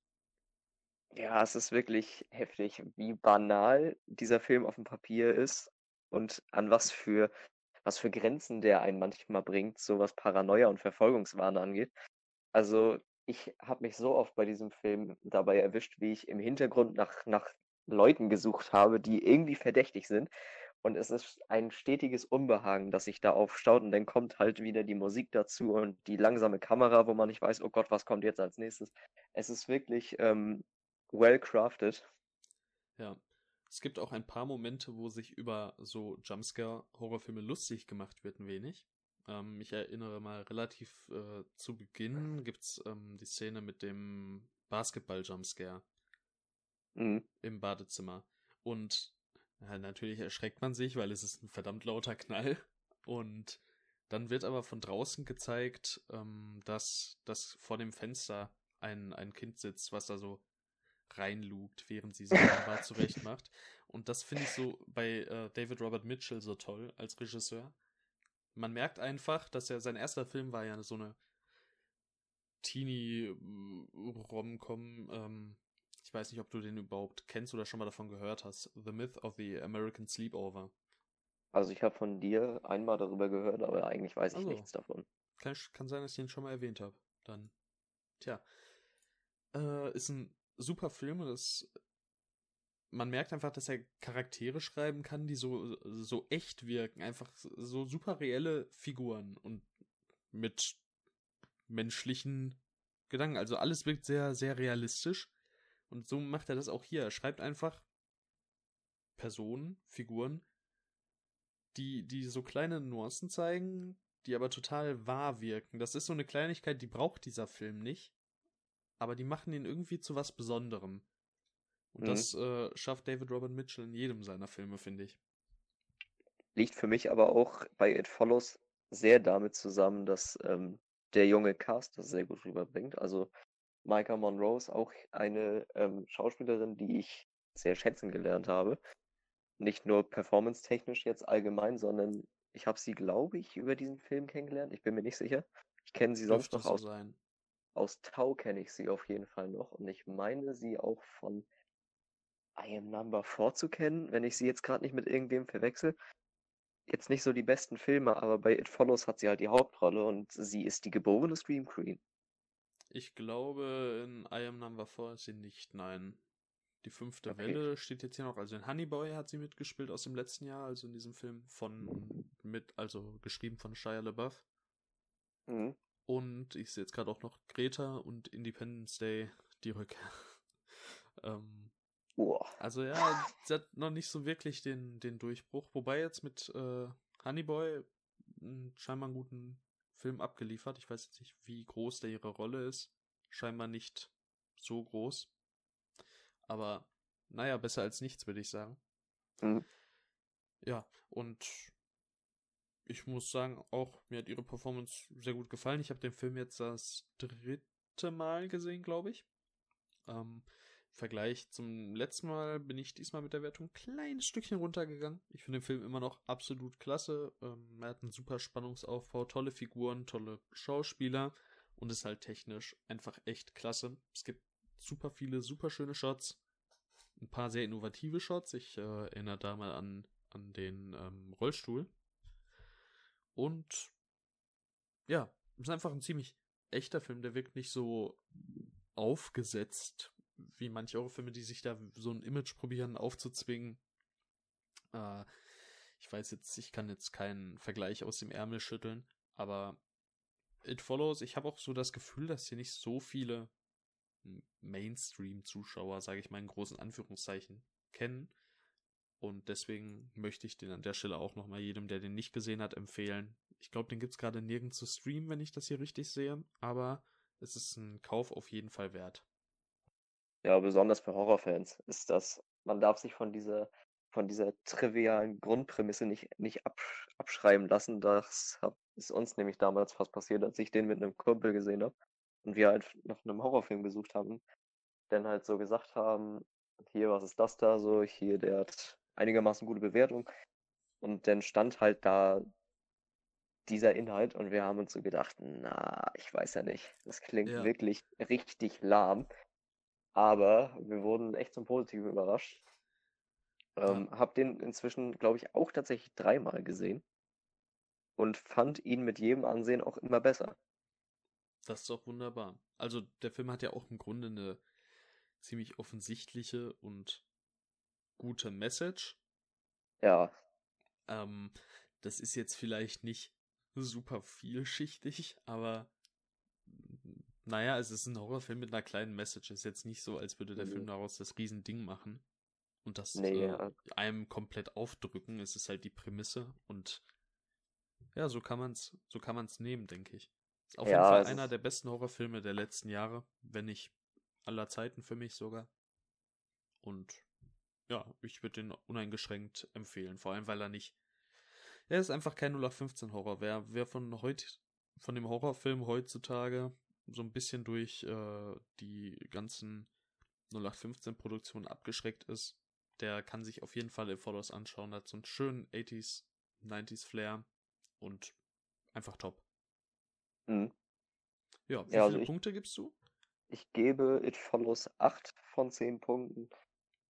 Ja, es ist wirklich heftig, wie banal dieser Film auf dem Papier ist und an was für was für Grenzen der einen manchmal bringt, so was Paranoia und Verfolgungswahn angeht. Also, ich habe mich so oft bei diesem Film dabei erwischt, wie ich im Hintergrund nach nach Leuten gesucht habe, die irgendwie verdächtig sind. Und es ist ein stetiges Unbehagen, das sich da aufstaut und dann kommt halt wieder die Musik dazu und die langsame Kamera, wo man nicht weiß: „Oh Gott, was kommt jetzt als Nächstes?“ Es ist wirklich, ähm, well crafted. Ja. Es gibt auch ein paar Momente, wo sich über so Jumpscare-Horrorfilme lustig gemacht wird, ein wenig. Ähm, ich erinnere mal relativ äh, zu Beginn gibt's ähm, die Szene mit dem Basketball-Jumpscare Mhm. im Badezimmer. Und ja, natürlich erschreckt man sich, weil es ist ein verdammt lauter Knall. Und dann wird aber von draußen gezeigt, ähm, dass, dass vor dem Fenster ein, ein Kind sitzt, was da so reinlugt, während sie sich im Bad zurechtmacht. Und das finde ich so bei äh, David Robert Mitchell so toll als Regisseur. Man merkt einfach, dass er sein erster Film war ja so eine Teenie-Rom-Com. Ähm, ich weiß nicht, ob du den überhaupt kennst oder schon mal davon gehört hast. The Myth of the American Sleepover. Also ich habe von dir einmal darüber gehört, aber eigentlich weiß ich Also. nichts davon. Kann, kann sein, dass ich den schon mal erwähnt habe. Dann. Tja. Äh, ist ein super Film. Das, man merkt einfach, dass er Charaktere schreiben kann, die so, so echt wirken. Einfach so super reelle Figuren und mit menschlichen Gedanken. Also alles wirkt sehr, sehr realistisch. Und so macht er das auch hier. Er schreibt einfach Personen, Figuren, die, die so kleine Nuancen zeigen, die aber total wahr wirken. Das ist so eine Kleinigkeit, die braucht dieser Film nicht. Aber die machen ihn irgendwie zu was Besonderem. Und Mhm. das äh, schafft David Robert Mitchell in jedem seiner Filme, finde ich. Liegt für mich aber auch bei It Follows sehr damit zusammen, dass ähm, der junge Cast das sehr gut rüberbringt. Also Micah Monroe ist auch eine ähm, Schauspielerin, die ich sehr schätzen gelernt habe. Nicht nur performance-technisch jetzt allgemein, sondern ich habe sie, glaube ich, über diesen Film kennengelernt. Ich bin mir nicht sicher. Ich kenne sie sonst noch so aus, sein. Aus Tau kenne ich sie auf jeden Fall noch. Und ich meine sie auch von I Am Number 4 zu kennen, wenn ich sie jetzt gerade nicht mit irgendwem verwechsel. Jetzt nicht so die besten Filme, aber bei It Follows hat sie halt die Hauptrolle und sie ist die geborene Scream Queen. Ich glaube, in I Am Number 4 ist sie nicht, nein. Die fünfte Okay. Welle steht jetzt hier noch. Also in Honey Boy hat sie mitgespielt aus dem letzten Jahr, also in diesem Film von mit, also geschrieben von Shia LaBeouf. Mhm. Und ich sehe jetzt gerade auch noch Greta und Independence Day, die Rückkehr. ähm, also ja, sie hat noch nicht so wirklich den, den Durchbruch. Wobei jetzt mit äh, Honey Boy mh, scheinbar einen guten Film abgeliefert. Ich weiß jetzt nicht, wie groß da ihre Rolle ist. Scheinbar nicht so groß. Aber naja, besser als nichts, würde ich sagen. Mhm. Ja, und ich muss sagen, auch mir hat ihre Performance sehr gut gefallen. Ich habe den Film jetzt das dritte Mal gesehen, glaube ich. Ähm, Im Vergleich zum letzten Mal bin ich diesmal mit der Wertung ein kleines Stückchen runtergegangen. Ich finde den Film immer noch absolut klasse. Ähm, er hat einen super Spannungsaufbau, tolle Figuren, tolle Schauspieler und ist halt technisch einfach echt klasse. Es gibt super viele, super schöne Shots. Ein paar sehr innovative Shots. Ich äh, erinnere da mal an, an den ähm, Rollstuhl. Und ja, ist einfach ein ziemlich echter Film. Der wirkt nicht so aufgesetzt wie manche Horrorfilme, die sich da so ein Image probieren aufzuzwingen. Äh, ich weiß jetzt, ich kann jetzt keinen Vergleich aus dem Ärmel schütteln, aber It Follows, ich habe auch so das Gefühl, dass hier nicht so viele Mainstream-Zuschauer, sage ich mal in großen Anführungszeichen, kennen. Und deswegen möchte ich den an der Stelle auch nochmal jedem, der den nicht gesehen hat, empfehlen. Ich glaube, den gibt's gerade nirgends zu streamen, wenn ich das hier richtig sehe, aber es ist ein Kauf auf jeden Fall wert. Ja, besonders für Horrorfans ist das, man darf sich von dieser, von dieser trivialen Grundprämisse nicht, nicht absch abschreiben lassen. Das hab, ist uns nämlich damals fast passiert, als ich den mit einem Kumpel gesehen habe und wir halt nach einem Horrorfilm gesucht haben. Dann halt so gesagt haben, hier, was ist das da so? Hier, der hat einigermaßen gute Bewertung. Und dann stand halt da dieser Inhalt und wir haben uns so gedacht, na, ich weiß ja nicht. Das klingt Ja. wirklich richtig lahm. Aber wir wurden echt zum Positiven überrascht. Ja. Ähm, hab den inzwischen, glaube ich, auch tatsächlich dreimal gesehen und fand ihn mit jedem Ansehen auch immer besser. Das ist doch wunderbar. Also der Film hat ja auch im Grunde eine ziemlich offensichtliche und gute Message. Ja, Ähm, das ist jetzt vielleicht nicht super vielschichtig, aber naja, es ist ein Horrorfilm mit einer kleinen Message. Es ist jetzt nicht so, als würde der Mhm. Film daraus das Riesending machen und das Nee, äh, ja. einem komplett aufdrücken. Es ist halt die Prämisse und ja, so kann man's, so kann man's nehmen, denke ich. Ist auf jeden Ja, Fall es einer der besten Horrorfilme der letzten Jahre, wenn nicht aller Zeiten für mich sogar. Und ja, ich würde den uneingeschränkt empfehlen. Vor allem, weil er nicht. Er ist einfach kein 0815 Horror. Wer, wer von heute, von dem Horrorfilm heutzutage so ein bisschen durch äh, die ganzen 0815 Produktionen abgeschreckt ist, der kann sich auf jeden Fall It Follows anschauen. Hat so einen schönen 80s, 90s Flair und einfach top. Mhm. Ja, wie Ja, also viele ich- Punkte gibst du? Ich gebe It Follows 8 von 10 Punkten.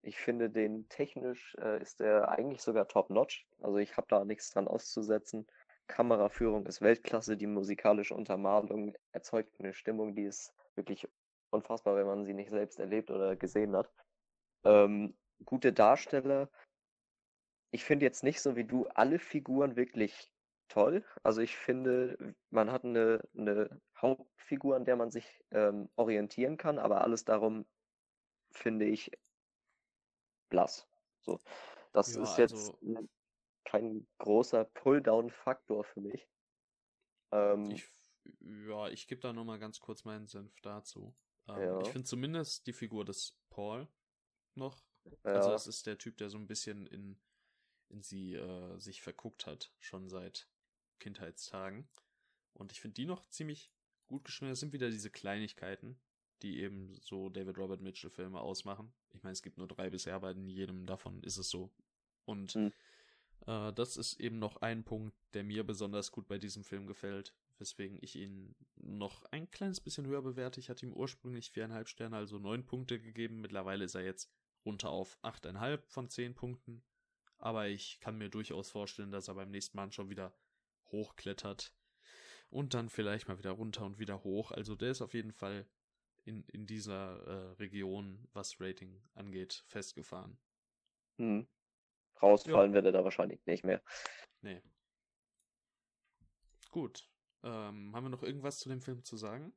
Ich finde den technisch äh, ist der eigentlich sogar top-notch. Also ich habe da nichts dran auszusetzen. Kameraführung ist Weltklasse, die musikalische Untermalung erzeugt eine Stimmung, die ist wirklich unfassbar, wenn man sie nicht selbst erlebt oder gesehen hat. Ähm, gute Darsteller. Ich finde jetzt nicht so wie du alle Figuren wirklich toll. Also ich finde, man hat eine, eine Hauptfigur, an der man sich ähm, orientieren kann, aber alles darum finde ich blass. So, das Ja, ist jetzt also- kein großer Pull-down-Faktor für mich. Ähm, Ich, ja, ich gebe da nochmal ganz kurz meinen Senf dazu. Ähm, Ja. Ich finde zumindest die Figur des Paul noch. Also ja, das ist der Typ, der so ein bisschen in, in sie äh, sich verguckt hat, schon seit Kindheitstagen. Und ich finde die noch ziemlich gut geschrieben. Das sind wieder diese Kleinigkeiten, die eben so David Robert Mitchell Filme ausmachen. Ich meine, es gibt nur drei bisher, aber in jedem davon ist es so. Und Hm. äh, das ist eben noch ein Punkt, der mir besonders gut bei diesem Film gefällt, weswegen ich ihn noch ein kleines bisschen höher bewerte. Ich hatte ihm ursprünglich viereinhalb Sterne, also neun Punkte gegeben. Mittlerweile ist er jetzt runter auf achteinhalb von zehn Punkten. Aber ich kann mir durchaus vorstellen, dass er beim nächsten Mal schon wieder hochklettert und dann vielleicht mal wieder runter und wieder hoch. Also der ist auf jeden Fall in, in dieser äh, Region, was Rating angeht, festgefahren. hm. Rausfallen wird er da wahrscheinlich nicht mehr. Nee. Gut. Ähm, haben wir noch irgendwas zu dem Film zu sagen?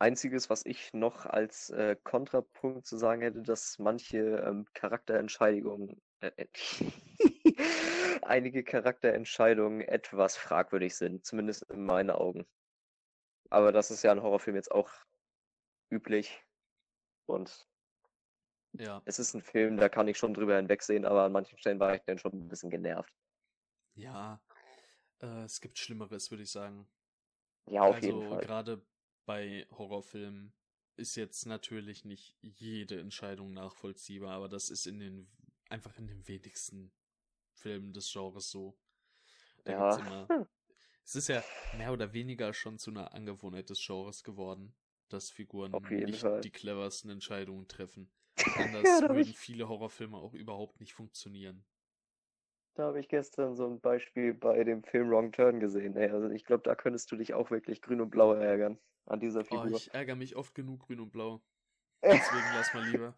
Einziges, was ich noch als äh, Kontrapunkt zu sagen hätte, dass manche ähm, Charakterentscheidungen, äh, äh, einige Charakterentscheidungen etwas fragwürdig sind, zumindest in meinen Augen. Aber das ist ja ein Horrorfilm jetzt auch üblich. Und Ja. es ist ein Film, da kann ich schon drüber hinwegsehen, aber an manchen Stellen war ich dann schon ein bisschen genervt. Ja. Äh, es gibt Schlimmeres, würde ich sagen. Ja, auf also jeden Fall. gerade bei Horrorfilmen ist jetzt natürlich nicht jede Entscheidung nachvollziehbar, aber das ist in den einfach in den wenigsten Filmen des Genres so. Da Ja. gibt's immer. Es ist ja mehr oder weniger schon zu einer Angewohnheit des Genres geworden, dass Figuren nicht Fall. die cleversten Entscheidungen treffen. Ja, Anders hab würden ich- viele Horrorfilme auch überhaupt nicht funktionieren. Da habe ich gestern so ein Beispiel bei dem Film Wrong Turn gesehen. Ey, also ich glaube, da könntest du dich auch wirklich grün und blau ärgern an dieser Oh, Figur. ich ärgere mich oft genug grün und blau. Deswegen lass mal lieber.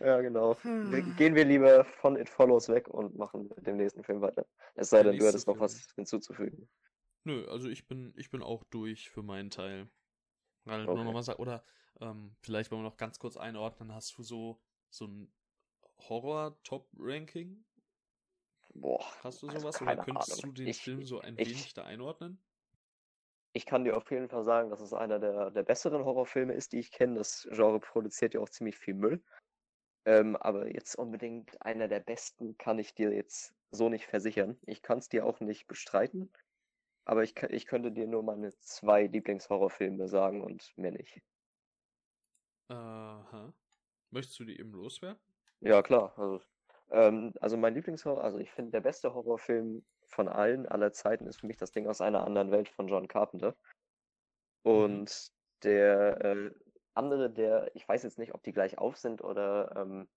Ja, genau. Hm. Gehen wir lieber von It Follows weg und machen mit dem nächsten Film weiter. Es sei denn, du hättest noch was hinzuzufügen. Nö, also ich bin, ich bin auch durch für meinen Teil. Nur Okay. noch mal sagen, oder ähm, vielleicht wollen wir noch ganz kurz einordnen, hast du so, so ein Horror-Top-Ranking? Boah, Hast du Also sowas? keine oder könntest Ahnung. du den Ich- Film so ein ich- wenig da einordnen? ich kann dir auf jeden Fall sagen, dass es einer der, der besseren Horrorfilme ist, die ich kenne. Das Genre produziert ja auch ziemlich viel Müll. Ähm, aber jetzt unbedingt einer der besten kann ich dir jetzt so nicht versichern. Ich kann es dir auch nicht bestreiten. Aber ich, ich könnte dir nur meine zwei Lieblingshorrorfilme sagen und mehr nicht. Aha. Möchtest du die eben loswerden? Ja, klar. Also, ähm, also mein Lieblingshorror, also ich finde, der beste Horrorfilm von allen aller Zeiten ist für mich das Ding aus einer anderen Welt von John Carpenter. Mhm. Und der äh, andere, der, ich weiß jetzt nicht, ob die gleich auf sind oder ähm,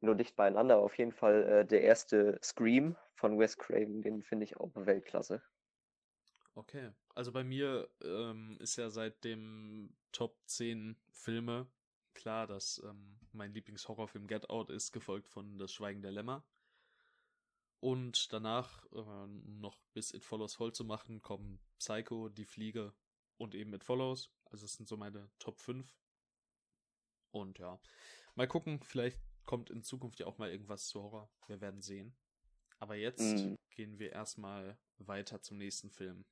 nur dicht beieinander, auf jeden Fall äh, der erste Scream von Wes Craven, den finde ich auch Weltklasse. Okay. Also bei mir ähm, ist ja seit dem Top 10 Filme klar, dass ähm, mein Lieblingshorrorfilm Get Out ist, gefolgt von Das Schweigen der Lämmer. Und danach, äh, noch bis It Follows voll zu machen, kommen Psycho, Die Fliege und eben It Follows. Also das sind so meine Top 5. Und ja, mal gucken, vielleicht kommt in Zukunft ja auch mal irgendwas zu Horror. Wir werden sehen. Aber jetzt Mhm. gehen wir erstmal weiter zum nächsten Film.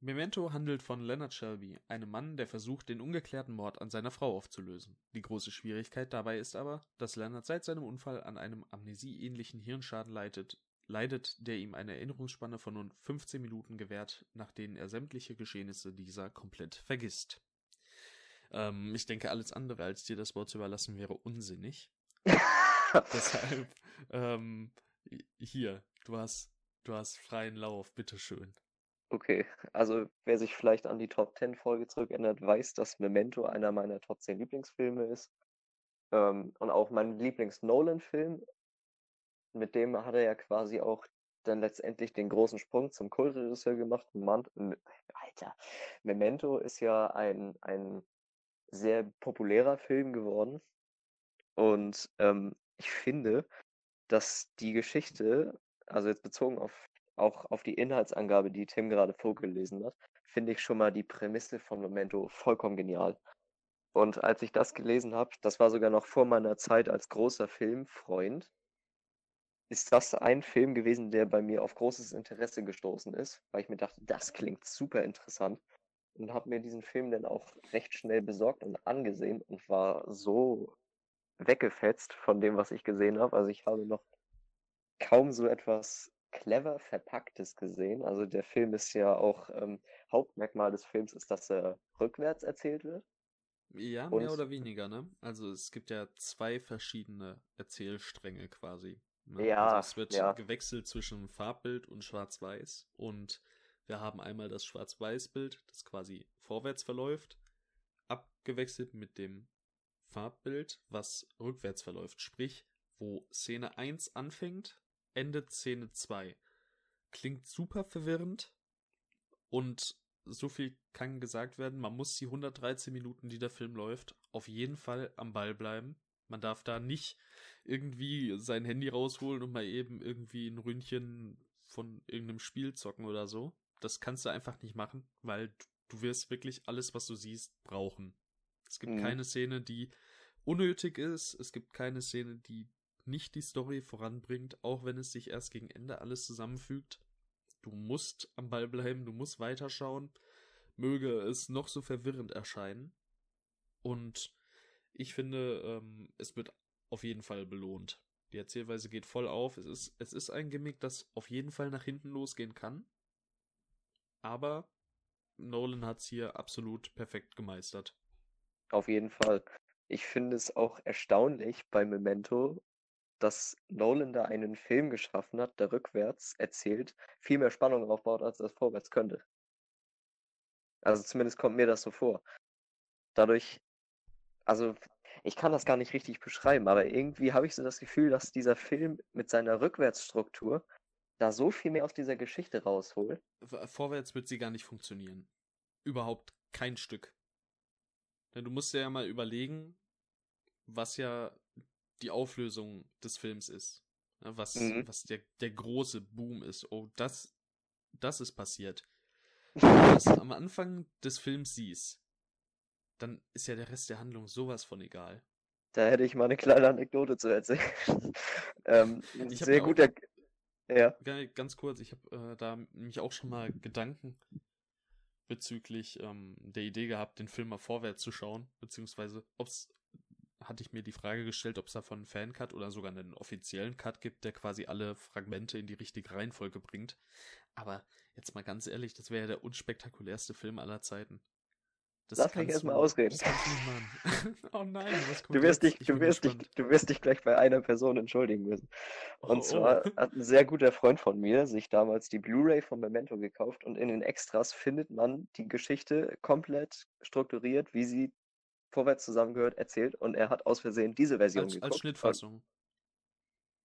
Memento handelt von Leonard Shelby, einem Mann, der versucht, den ungeklärten Mord an seiner Frau aufzulösen. Die große Schwierigkeit dabei ist aber, dass Leonard seit seinem Unfall an einem amnesieähnlichen Hirnschaden leidet, leidet, der ihm eine Erinnerungsspanne von nun 15 Minuten gewährt, nach denen er sämtliche Geschehnisse dieser komplett vergisst. Ähm, ich denke, alles andere als dir das Wort zu überlassen wäre unsinnig. Deshalb, ähm, hier, du hast, du hast freien Lauf, bitteschön. Okay, also wer sich vielleicht an die Top 10 Folge zurückerinnert, weiß, dass Memento einer meiner Top 10 Lieblingsfilme ist. Ähm, und auch mein Lieblings-Nolan-Film. Mit dem hat er ja quasi auch dann letztendlich den großen Sprung zum Kultregisseur gemacht. Man, Alter, Memento ist ja ein, ein sehr populärer Film geworden. Und ähm, ich finde, dass die Geschichte, also jetzt bezogen auf auch auf die Inhaltsangabe, die Tim gerade vorgelesen hat, finde ich schon mal die Prämisse von Memento vollkommen genial. Und als ich das gelesen habe, das war sogar noch vor meiner Zeit als großer Filmfreund, ist das ein Film gewesen, der bei mir auf großes Interesse gestoßen ist, weil ich mir dachte, das klingt super interessant. Und habe mir diesen Film dann auch recht schnell besorgt und angesehen und war so weggefetzt von dem, was ich gesehen habe. Also ich habe noch kaum so etwas clever verpacktes gesehen. Also der Film ist ja auch, ähm, Hauptmerkmal des Films ist, dass er rückwärts erzählt wird. Ja, Und- mehr oder weniger, ne? Also es gibt ja zwei verschiedene Erzählstränge quasi. Ne? Ja, also es wird ja. gewechselt zwischen Farbbild und Schwarz-Weiß und wir haben einmal das Schwarz-Weiß-Bild, das quasi vorwärts verläuft, abgewechselt mit dem Farbbild, was rückwärts verläuft. Sprich, wo Szene 1 anfängt, endet Szene 2. Klingt super verwirrend und so viel kann gesagt werden, man muss die 113 Minuten, die der Film läuft, auf jeden Fall am Ball bleiben. Man darf da nicht irgendwie sein Handy rausholen und mal eben irgendwie ein Ründchen von irgendeinem Spiel zocken oder so. Das kannst du einfach nicht machen, weil du wirst wirklich alles, was du siehst, brauchen. Es gibt Mhm. keine Szene, die unnötig ist. Es gibt keine Szene, die nicht die Story voranbringt, auch wenn es sich erst gegen Ende alles zusammenfügt. Du musst am Ball bleiben, du musst weiterschauen, möge es noch so verwirrend erscheinen. Und ich finde, ähm, es wird auf jeden Fall belohnt. Die Erzählweise geht voll auf. Es ist, es ist ein Gimmick, das auf jeden Fall nach hinten losgehen kann. Aber Nolan hat es hier absolut perfekt gemeistert. Auf jeden Fall. Ich finde es auch erstaunlich bei Memento, dass Nolan da einen Film geschaffen hat, der rückwärts erzählt, viel mehr Spannung aufbaut, als das vorwärts könnte. Also zumindest kommt mir das so vor. Dadurch, also ich kann das gar nicht richtig beschreiben, aber irgendwie habe ich so das Gefühl, dass dieser Film mit seiner Rückwärtsstruktur da so viel mehr aus dieser Geschichte rausholt. V- Vorwärts wird sie gar nicht funktionieren. Überhaupt kein Stück. Denn du musst dir ja mal überlegen, was ja die Auflösung des Films ist. Ja, Was, Mhm. was der, der große Boom ist. Oh, das, das ist passiert. Wenn du das am Anfang des Films siehst, dann ist ja der Rest der Handlung sowas von egal. Da hätte ich mal eine kleine Anekdote zu erzählen. ähm, hab sehr guter. Ja. Ga- Ganz kurz, ich habe äh, da mich auch schon mal Gedanken bezüglich ähm, der Idee gehabt, den Film mal vorwärts zu schauen, beziehungsweise ob's hatte ich mir die Frage gestellt, ob es davon einen Fan-Cut oder sogar einen offiziellen Cut gibt, der quasi alle Fragmente in die richtige Reihenfolge bringt. Aber jetzt mal ganz ehrlich, das wäre ja der unspektakulärste Film aller Zeiten. Das Lass mich erstmal ausreden. Oh nein, was kommt Du wirst, jetzt? dich, Ich du, wirst dich, du wirst dich gleich bei einer Person entschuldigen müssen. Und Oh, zwar oh. hat ein sehr guter Freund von mir sich damals die Blu-ray von Memento gekauft und in den Extras findet man die Geschichte komplett strukturiert, wie sie vorwärts zusammengehört, erzählt und er hat aus Versehen diese Version Als, geguckt. als Schnittfassung.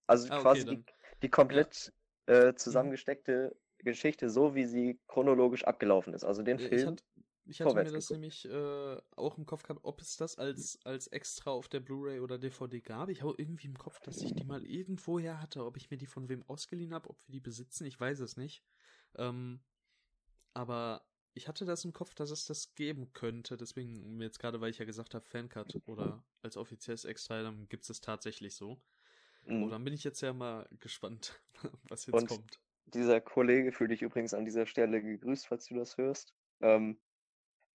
Also Ah, okay, quasi. Mhm. die, die komplett äh, zusammengesteckte Geschichte, so wie sie chronologisch abgelaufen ist. Also den Ich, Film. hat, ich hatte mir das geguckt. nämlich äh, auch im Kopf gehabt, ob es das als, als extra auf der Blu-ray oder DVD gab. Ich habe irgendwie im Kopf, dass ich die mal irgendwoher hatte. Ob ich mir die von wem ausgeliehen habe, ob wir die besitzen, ich weiß es nicht. Ähm, aber ich hatte das im Kopf, dass es das geben könnte. Deswegen, jetzt gerade, weil ich ja gesagt habe, Fancut oder als offizielles Extra, dann gibt es es tatsächlich so. Mhm. Oh, dann bin ich jetzt ja mal gespannt, was jetzt Und- kommt. Dieser Kollege, fühle dich übrigens an dieser Stelle gegrüßt, falls du das hörst, ähm,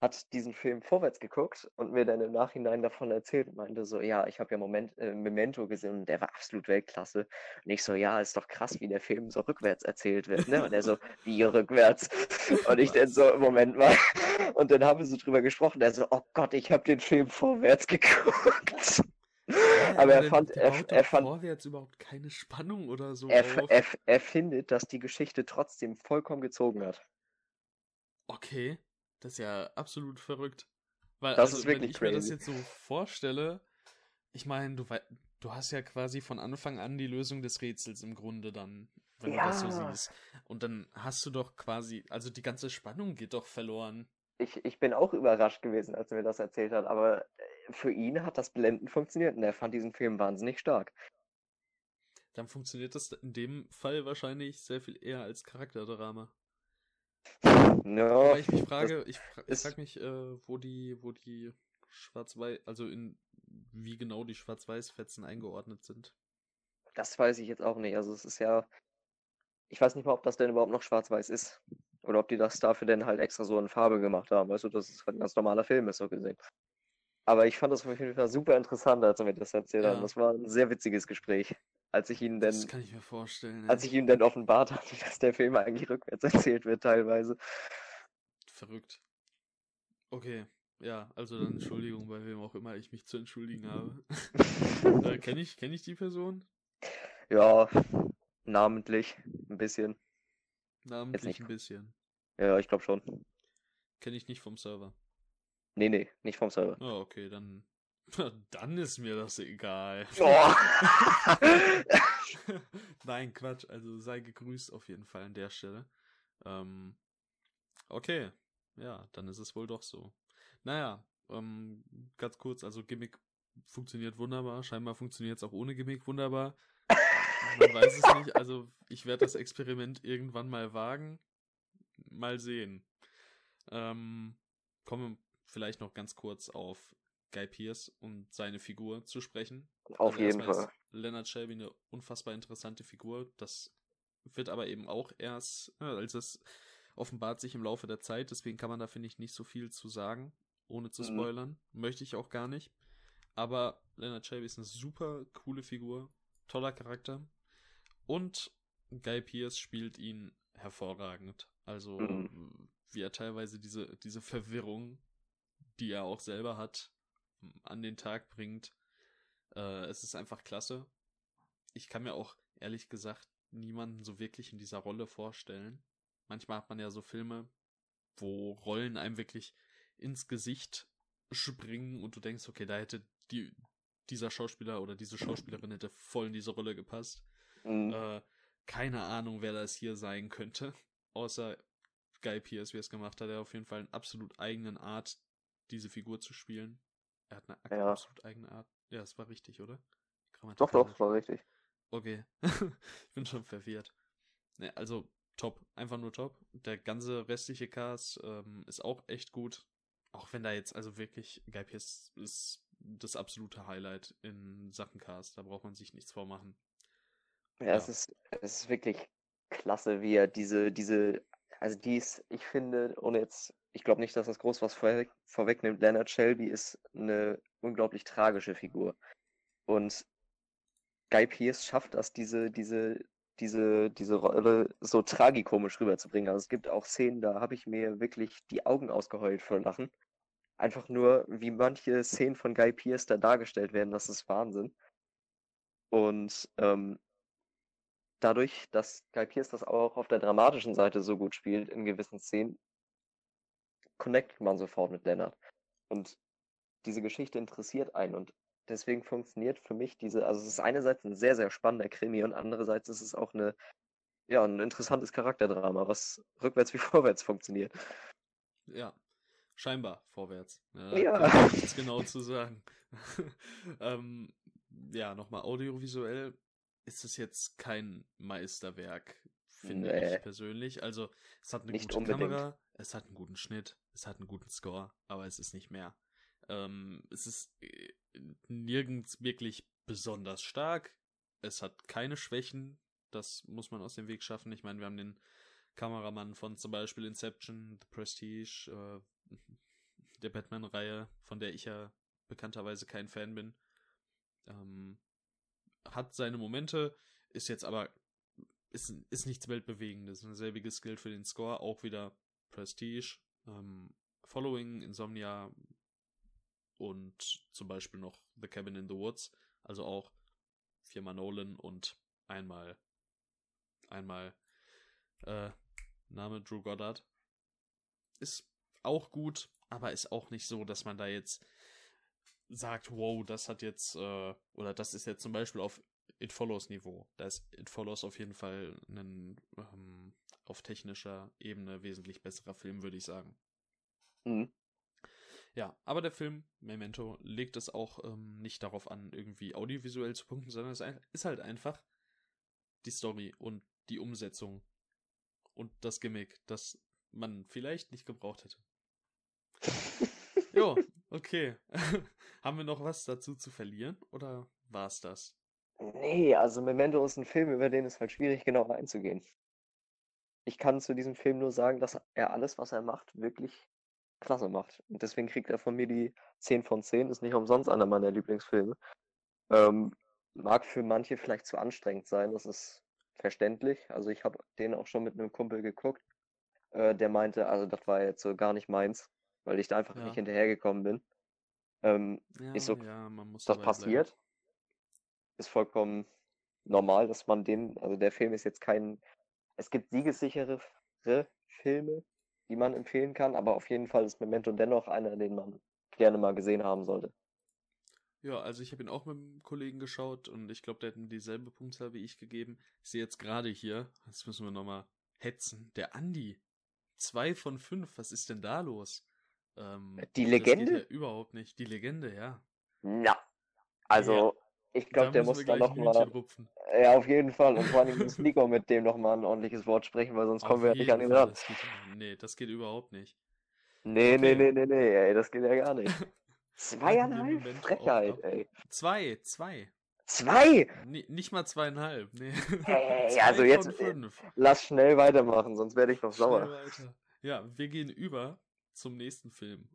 hat diesen Film vorwärts geguckt und mir dann im Nachhinein davon erzählt und meinte so, ja, ich habe ja Moment, äh, Memento gesehen und der war absolut Weltklasse. Und ich so, ja, ist doch krass, wie der Film so rückwärts erzählt wird, ne? Und er so, wie rückwärts? Und ich dann so, Moment mal. Und dann haben wir so drüber gesprochen, er so, oh Gott, ich habe den Film vorwärts geguckt. Ja, Aber er der- fand, er, er fand, vorwärts überhaupt keine Spannung oder so er, er, er findet, dass die Geschichte trotzdem vollkommen gezogen hat. Okay, das ist ja absolut verrückt. Weil, Das also, ist wirklich wenn ich mir das crazy. jetzt so vorstelle, ich meine, du, du hast ja quasi von Anfang an die Lösung des Rätsels im Grunde dann, wenn du das so Ja. siehst. Und dann hast du doch quasi, also die ganze Spannung geht doch verloren. Ich, ich bin auch überrascht gewesen, als er mir das erzählt hat, aber äh, für ihn hat das blendend funktioniert und er fand diesen Film wahnsinnig stark. Dann funktioniert das in dem Fall wahrscheinlich sehr viel eher als Charakterdrama. Ja, Wobei ich mich frage, ich, ich frage mich, äh, wo die, wo die Schwarz-Weiß, also in wie genau die Schwarz-Weiß-Fetzen eingeordnet sind. das weiß ich jetzt auch nicht. Also es ist ja, ich weiß nicht mal, ob das denn überhaupt noch schwarz-weiß ist. Oder ob die das dafür denn halt extra so in Farbe gemacht haben. Weißt du, dass es halt ein ganz normaler Film ist, so gesehen. Aber ich fand das auf jeden Fall super interessant, als er mir das erzählt hat. Ja. Das war ein sehr witziges Gespräch. Als ich ihn Das denn, kann ich mir vorstellen. als ja. ich ihm dann offenbart hatte, dass der Film eigentlich rückwärts erzählt wird teilweise. Verrückt. Okay, ja, also dann Entschuldigung, bei wem auch immer ich mich zu entschuldigen habe. äh, Kenne ich, kenn ich die Person? Ja, namentlich ein bisschen. Namentlich ein bisschen. Ja, ich glaube schon. Kenne ich nicht vom Server. Nee, nee, nicht vom Server. Oh, okay, dann. Dann ist mir das egal. Oh. Nein, Quatsch. Also sei gegrüßt auf jeden Fall an der Stelle. Ähm, okay, ja, dann ist es wohl doch so. Naja, ähm, ganz kurz, also Gimmick funktioniert wunderbar. Scheinbar funktioniert es auch ohne Gimmick wunderbar. Man weiß es nicht. Also ich werde das Experiment irgendwann mal wagen. Mal sehen. Ähm, kommen wir vielleicht noch ganz kurz auf Guy Pierce und seine Figur zu sprechen. Auf Also jeden Fall. Ist Leonard Shelby eine unfassbar interessante Figur. Das wird aber eben auch erst, ja, also es offenbart sich im Laufe der Zeit. Deswegen kann man da, finde ich, nicht so viel zu sagen, ohne zu Mhm. spoilern. Möchte ich auch gar nicht. Aber Leonard Shelby ist eine super coole Figur. Toller Charakter. Und Guy Pierce spielt ihn hervorragend. Also, Mhm. wie er teilweise diese, diese Verwirrung, die er auch selber hat, an den Tag bringt. Äh, es ist einfach klasse. Ich kann mir auch ehrlich gesagt niemanden so wirklich in dieser Rolle vorstellen. Manchmal hat man ja so Filme, wo Rollen einem wirklich ins Gesicht springen und du denkst, okay, da hätte die, dieser Schauspieler oder diese Schauspielerin hätte voll in diese Rolle gepasst. Mhm. Äh, keine Ahnung, wer das hier sein könnte. Außer Guy Pierce, wie er es gemacht hat. Er hat auf jeden Fall einen absolut eigenen Art, diese Figur zu spielen. Er hat eine Ja. absolut eigene Art. Ja, das war richtig, oder? Doch, doch, war richtig. Okay. ich bin schon verwirrt. Ne, also top. Einfach nur top. Der ganze restliche Cast ähm, ist auch echt gut. Auch wenn da jetzt, also wirklich, Guy Pierce ist das absolute Highlight in Sachen Cast. Da braucht man sich nichts vormachen. Ja, es Ja. ist, es ist wirklich klasse, wie er diese, diese, also dies, ich finde, ohne jetzt, ich glaube nicht, dass das groß was vorweg, vorwegnimmt, Leonard Shelby ist eine unglaublich tragische Figur. Und Guy Pearce schafft das, diese, diese, diese, diese Rolle so tragikomisch rüberzubringen. Also es gibt auch Szenen, da habe ich mir wirklich die Augen ausgeheult vor Lachen. einfach nur, wie manche Szenen von Guy Pearce da dargestellt werden, das ist Wahnsinn. Und ähm, dadurch, dass Guy Pearce das auch auf der dramatischen Seite so gut spielt in gewissen Szenen, connectet man sofort mit Lennart. Und diese Geschichte interessiert einen und deswegen funktioniert für mich diese, also es ist einerseits ein sehr, sehr spannender Krimi und andererseits ist es auch eine, ja, ein interessantes Charakterdrama, was rückwärts wie vorwärts funktioniert. Ja, scheinbar vorwärts. Ja. ja. Ich genau zu sagen. ähm, ja, nochmal audiovisuell ist es jetzt kein Meisterwerk, finde nee. ich persönlich. Also es hat eine nicht gute unbedingt. Kamera, es hat einen guten Schnitt, es hat einen guten Score, aber es ist nicht mehr. Ähm, es ist äh, nirgends wirklich besonders stark. Es hat keine Schwächen. Das muss man aus dem Weg schaffen. Ich meine, wir haben den Kameramann von zum Beispiel Inception, The Prestige, äh, der Batman-Reihe, von der ich ja bekannterweise kein Fan bin. Ähm, hat seine Momente, ist jetzt aber ist, ist nichts Weltbewegendes. Ein selbiges gilt für den Score, auch wieder Prestige, ähm, Following, Insomnia und zum Beispiel noch The Cabin in the Woods, also auch viermal Nolan und einmal einmal äh, Name Drew Goddard. Ist auch gut, aber ist auch nicht so, dass man da jetzt sagt, wow, das hat jetzt, äh, oder das ist jetzt zum Beispiel auf It Follows Niveau. Da ist It Follows auf jeden Fall ein ähm, auf technischer Ebene wesentlich besserer Film, würde ich sagen. Mhm. Ja, aber der Film Memento legt es auch ähm, nicht darauf an, irgendwie audiovisuell zu punkten, sondern es ist halt einfach die Story und die Umsetzung und das Gimmick, das man vielleicht nicht gebraucht hätte. jo, okay. Haben wir noch was dazu zu verlieren oder war's das? Nee, also Memento ist ein Film, über den ist halt schwierig genau einzugehen. Ich kann zu diesem Film nur sagen, dass er alles, was er macht, wirklich klasse macht. Und deswegen kriegt er von mir die 10 von 10. Ist nicht umsonst einer meiner Lieblingsfilme. Ähm, mag für manche vielleicht zu anstrengend sein, das ist verständlich. Also ich habe den auch schon mit einem Kumpel geguckt. Äh, der meinte, also das war jetzt so gar nicht meins, weil ich da einfach Ja. nicht hinterhergekommen bin. Ähm, Ja, ist so, ja, man muss das passiert. Ist vollkommen normal, dass man den, also der Film ist jetzt kein, es gibt siegessichere Filme, die man empfehlen kann, aber auf jeden Fall ist Memento dennoch einer, den man gerne mal gesehen haben sollte. Ja, also ich habe ihn auch mit einem Kollegen geschaut und ich glaube, der hat ihm dieselbe Punktzahl wie ich gegeben. Ich sehe jetzt gerade hier, jetzt müssen wir nochmal hetzen, der Andi. Zwei von fünf, was ist denn da los? Ähm, Die Legende? ja überhaupt nicht. Die Legende, ja. Na, also ich glaube, der muss da gleich noch ein mal, Hühnchen rupfen. ja auf jeden Fall und vor allem muss Nico mit dem noch mal ein ordentliches Wort sprechen, weil sonst kommen wir ja nicht an ihn ran. Das geht, nee, das geht überhaupt nicht. Nee, nee, Okay. nee, nee, nee, ey, das geht ja gar nicht. Zweieinhalb? Frechheit, auch ey. Zwei, zwei. Zwei? Ni- nicht mal zweieinhalb. Nee. Ey, Zwei also jetzt- fünf. Lass schnell weitermachen, sonst werde ich noch Schnell sauer. weiter. Ja, wir gehen über zum nächsten Film.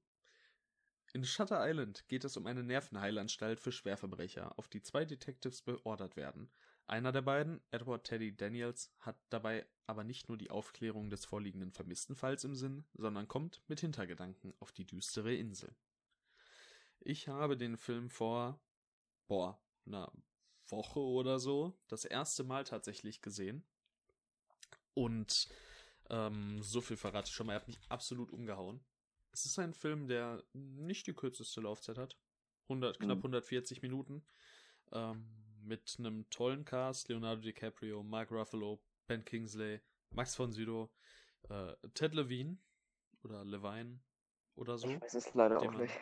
In Shutter Island geht es um eine Nervenheilanstalt für Schwerverbrecher, auf die zwei Detectives beordert werden. Einer der beiden, Edward Teddy Daniels, hat dabei aber nicht nur die Aufklärung des vorliegenden vermissten Falls im Sinn, sondern kommt mit Hintergedanken auf die düstere Insel. Ich habe den Film vor, boah, einer Woche oder so das erste Mal tatsächlich gesehen. Und ähm, so viel verrate ich schon mal, er hat mich absolut umgehauen. Es ist ein Film, der nicht die kürzeste Laufzeit hat. 100, knapp Mhm. 140 Minuten. Ähm, mit einem tollen Cast. Leonardo DiCaprio, Mark Ruffalo, Ben Kingsley, Max von Sydow, äh, Ted Levine oder Levine oder so Ich weiß es leider auch man- nicht.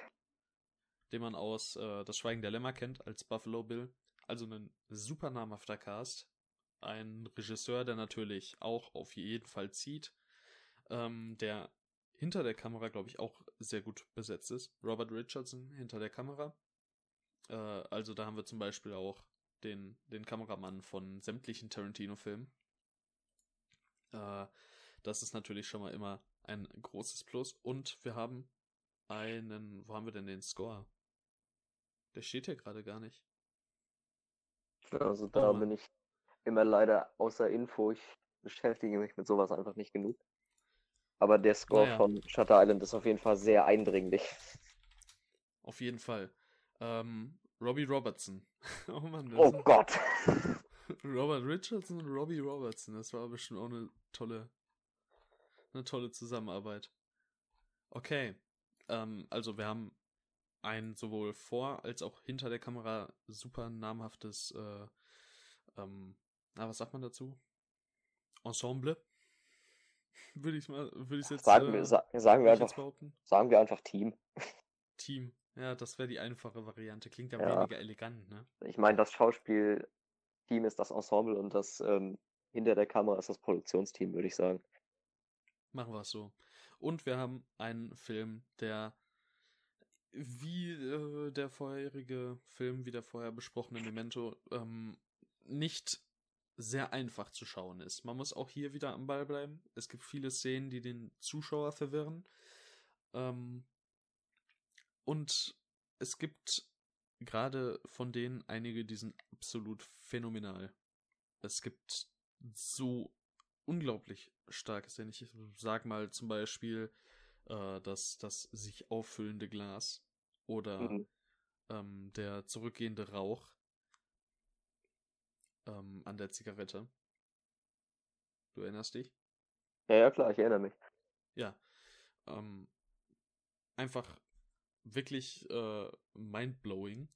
den man aus äh, Das Schweigen der Lämmer kennt, als Buffalo Bill. Also ein super namhafter Cast. Ein Regisseur, der natürlich auch auf jeden Fall zieht. Ähm, der hinter der Kamera, glaube ich, auch sehr gut besetzt ist. Robert Richardson hinter der Kamera. Äh, also da haben wir zum Beispiel auch den, den Kameramann von sämtlichen Tarantino-Filmen. Äh, das ist natürlich schon mal immer ein großes Plus. Und wir haben einen, wo haben wir denn den Score? Der steht hier gerade gar nicht. Also da Mann. bin ich immer leider außer Info. Ich beschäftige mich mit sowas einfach nicht genug. Aber der Score Naja. von Shutter Island ist auf jeden Fall sehr eindringlich. auf jeden Fall. Ähm, Robbie Robertson. oh Mann. Oh Gott. Robert Richardson und Robbie Robertson. Das war bestimmt auch eine tolle, eine tolle Zusammenarbeit. Okay. Ähm, also wir haben ein sowohl vor als auch hinter der Kamera super namhaftes, äh, ähm, na, was sagt man dazu? Ensemble. Würde ich mal, würde ich jetzt sagen, äh, wir, sa sagen wir einfach, sagen wir einfach Team. Team. Ja, das wäre die einfache Variante. Klingt ja, ja. weniger elegant, ne? Ich meine, das Schauspielteam ist das Ensemble und das ähm, hinter der Kamera ist das Produktionsteam, würde ich sagen. Machen wir es so. Und wir haben einen Film, der wie äh, der vorherige Film, wie der vorher besprochene Memento, ähm, nicht sehr einfach zu schauen ist. Man muss auch hier wieder am Ball bleiben. Es gibt viele Szenen, die den Zuschauer verwirren. Ähm, und es gibt gerade von denen einige, die sind absolut phänomenal. Es gibt so unglaublich starke Szenen. Ich sag mal zum Beispiel äh, das, das sich auffüllende Glas oder mhm. ähm, der zurückgehende Rauch ähm, an der Zigarette. Du erinnerst dich? Ja, ja, klar, ich erinnere mich. Ja. Ähm, einfach wirklich äh, mindblowing.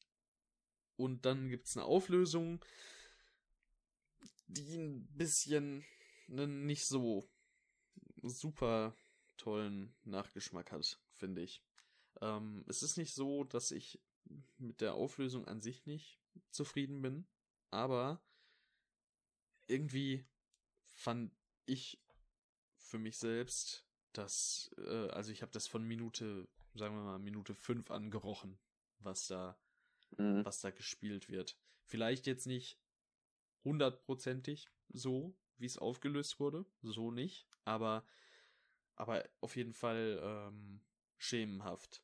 Und dann gibt es eine Auflösung, die ein bisschen einen nicht so super tollen Nachgeschmack hat, finde ich. Ähm, es ist nicht so, dass ich mit der Auflösung an sich nicht zufrieden bin, aber irgendwie fand ich für mich selbst, dass, äh, also ich habe das von Minute, sagen wir mal, Minute 5 angerochen, was da, mhm. was da gespielt wird. Vielleicht jetzt nicht hundertprozentig so, wie es aufgelöst wurde, so nicht, aber, aber auf jeden Fall ähm, schemenhaft.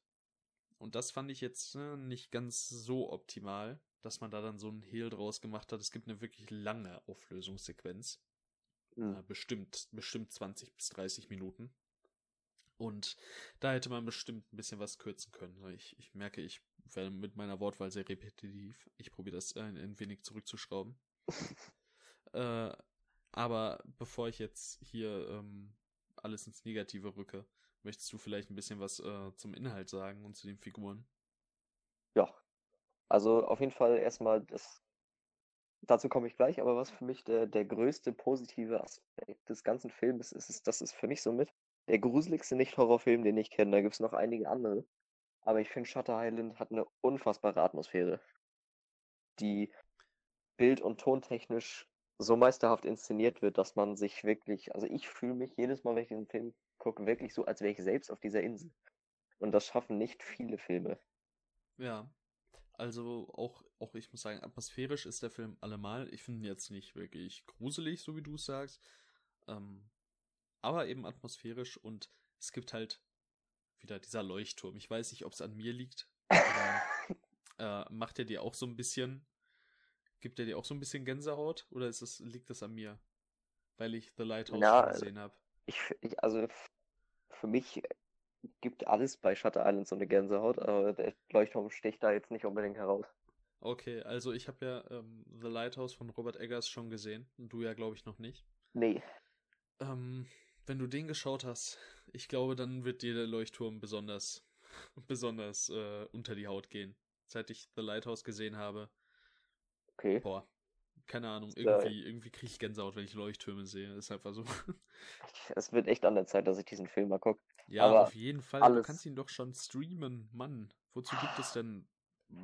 Und das fand ich jetzt ne, nicht ganz so optimal dass man da dann so einen Hehl draus gemacht hat. Es gibt eine wirklich lange Auflösungssequenz. Mhm. Bestimmt, bestimmt 20 bis 30 Minuten. Und da hätte man bestimmt ein bisschen was kürzen können. Ich, ich merke, ich werde mit meiner Wortwahl sehr repetitiv. Ich probiere das ein, ein wenig zurückzuschrauben. äh, aber bevor ich jetzt hier ähm, alles ins Negative rücke, möchtest du vielleicht ein bisschen was äh, zum Inhalt sagen und zu den Figuren? Ja, also auf jeden Fall erstmal das dazu komme ich gleich, aber was für mich der, der größte positive Aspekt des ganzen Films ist, ist, das ist für mich somit der gruseligste Nicht-Horrorfilm, den ich kenne. Da gibt es noch einige andere. Aber ich finde, Shutter Island hat eine unfassbare Atmosphäre, die bild- und tontechnisch so meisterhaft inszeniert wird, dass man sich wirklich, also ich fühle mich jedes Mal, wenn ich diesen Film gucke, wirklich so, als wäre ich selbst auf dieser Insel. Und das schaffen nicht viele Filme. Ja, also auch, auch ich muss sagen, atmosphärisch ist der Film allemal. Ich finde ihn jetzt nicht wirklich gruselig, so wie du es sagst. Ähm, aber eben atmosphärisch und es gibt halt wieder dieser Leuchtturm. Ich weiß nicht, ob es an mir liegt. Aber, äh, macht er dir auch so ein bisschen, gibt er dir auch so ein bisschen Gänsehaut oder ist es, liegt das an mir? Weil ich The Lighthouse ja, gesehen habe. Ich, ich, also für mich gibt alles bei Shutter Island so eine Gänsehaut, aber der Leuchtturm sticht da jetzt nicht unbedingt heraus. Okay, also ich habe ja ähm, The Lighthouse von Robert Eggers schon gesehen und du ja, glaube ich, noch nicht. Nee. Ähm, wenn du den geschaut hast, ich glaube, dann wird dir der Leuchtturm besonders, besonders äh, unter die Haut gehen. Seit ich The Lighthouse gesehen habe. Okay. Boah, keine Ahnung, irgendwie, irgendwie kriege ich Gänsehaut, wenn ich Leuchttürme sehe. Ist einfach so. Es wird echt an der Zeit, dass ich diesen Film mal gucke. Ja, Aber auf jeden Fall. Alles, du kannst ihn doch schon streamen, Mann. Wozu gibt es denn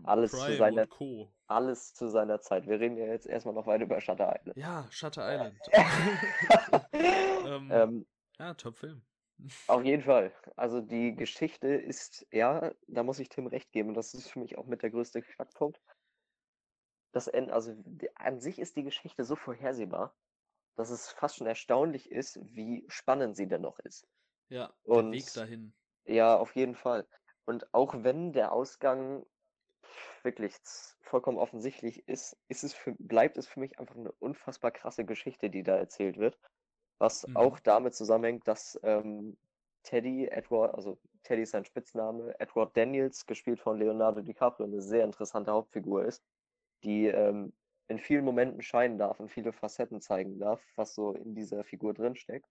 alles Prime zu seiner, Co. Alles zu seiner Zeit. Wir reden ja jetzt erstmal noch weiter über Shutter Island. Ja, Shutter Island. ähm, ähm, ja, Top-Film. Auf jeden Fall. Also die Geschichte ist, ja, da muss ich Tim recht geben. Und das ist für mich auch mit der größte Knackpunkt das Ende, also an sich ist die Geschichte so vorhersehbar, dass es fast schon erstaunlich ist, wie spannend sie denn noch ist. Ja, und, der Weg dahin. Ja, auf jeden Fall. Und auch wenn der Ausgang wirklich vollkommen offensichtlich ist, ist es für, bleibt es für mich einfach eine unfassbar krasse Geschichte, die da erzählt wird. Was mhm. auch damit zusammenhängt, dass ähm, Teddy Edward, also Teddy ist sein Spitzname, Edward Daniels, gespielt von Leonardo DiCaprio, eine sehr interessante Hauptfigur ist, die ähm, in vielen Momenten scheinen darf und viele Facetten zeigen darf, was so in dieser Figur drinsteckt.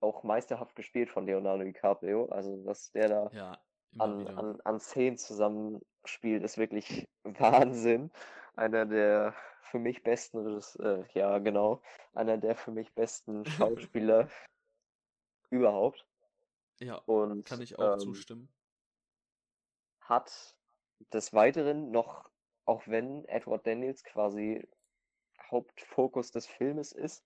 Auch meisterhaft gespielt von Leonardo DiCaprio, also was der da Ja, an, an, an Szenen zusammenspielt, ist wirklich Wahnsinn. Einer der für mich besten, äh, ja genau, einer der für mich besten Schauspieler überhaupt. Ja, Und kann ich auch ähm, zustimmen. hat des Weiteren noch, auch wenn Edward Daniels quasi Hauptfokus des Filmes ist,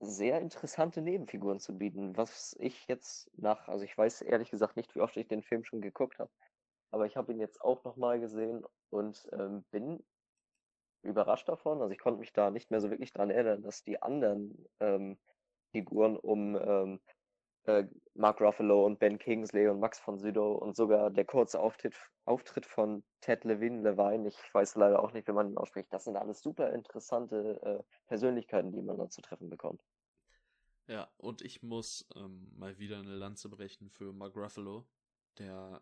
sehr interessante Nebenfiguren zu bieten, was ich jetzt nach, also ich weiß ehrlich gesagt nicht, wie oft ich den Film schon geguckt habe, aber ich habe ihn jetzt auch nochmal gesehen und ähm, bin überrascht davon. Also ich konnte mich da nicht mehr so wirklich dran erinnern, dass die anderen ähm, Figuren um ähm, äh, Mark Ruffalo und Ben Kingsley und Max von Sydow und sogar der kurze Auftritt, Auftritt von Ted Levine, Levine, ich weiß leider auch nicht, wie man ihn ausspricht. Das sind alles super interessante äh, Persönlichkeiten, die man da zu treffen bekommt. Ja, und ich muss ähm, mal wieder eine Lanze brechen für Mark Ruffalo, der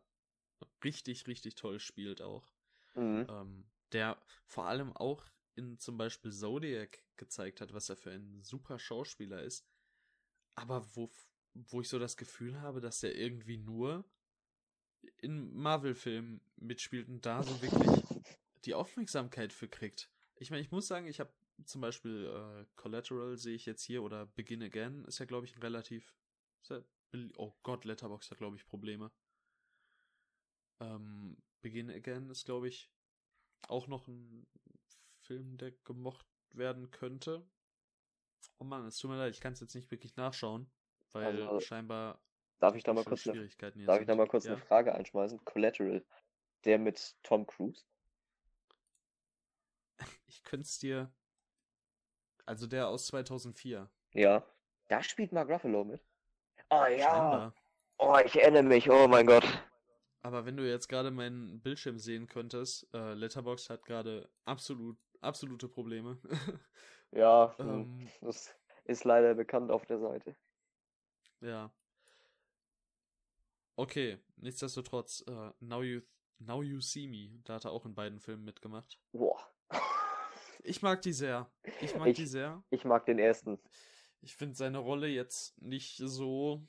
richtig, richtig toll spielt auch. Mhm. Ähm, der vor allem auch in zum Beispiel Zodiac gezeigt hat, was er für ein super Schauspieler ist. Aber wo, wo ich so das Gefühl habe, dass er irgendwie nur in Marvel-Filmen mitspielt und da so wirklich die Aufmerksamkeit für kriegt. Ich meine, ich muss sagen, ich habe zum Beispiel äh, Collateral sehe ich jetzt hier oder Begin Again ist ja, glaube ich, ein relativ. ja oh Gott, Letterbox hat, glaube ich, Probleme. Ähm, Begin Again ist, glaube ich, auch noch ein Film, der gemocht werden könnte. Oh Mann, es tut mir leid, ich kann es jetzt nicht wirklich nachschauen, weil Also, scheinbar Darf ich da mal kurz eine, darf ich da mal kurz ja. eine Frage einschmeißen? Collateral, der mit Tom Cruise? Ich könnte es dir. Also der aus 2004. Ja. Da spielt Mark Ruffalo mit. Oh ja. Scheinbar. Oh, ich erinnere mich. Oh mein Gott. Aber wenn du jetzt gerade meinen Bildschirm sehen könntest, äh, Letterboxd hat gerade absolut, absolute Probleme. Ja, hm, ähm, das ist leider bekannt auf der Seite. Ja. Okay, nichtsdestotrotz, äh, Now You Now You See Me, da hat er auch in beiden Filmen mitgemacht. Boah. Ich mag die sehr. Ich mag Ich- die sehr. Ich mag den ersten. Ich finde seine Rolle jetzt nicht so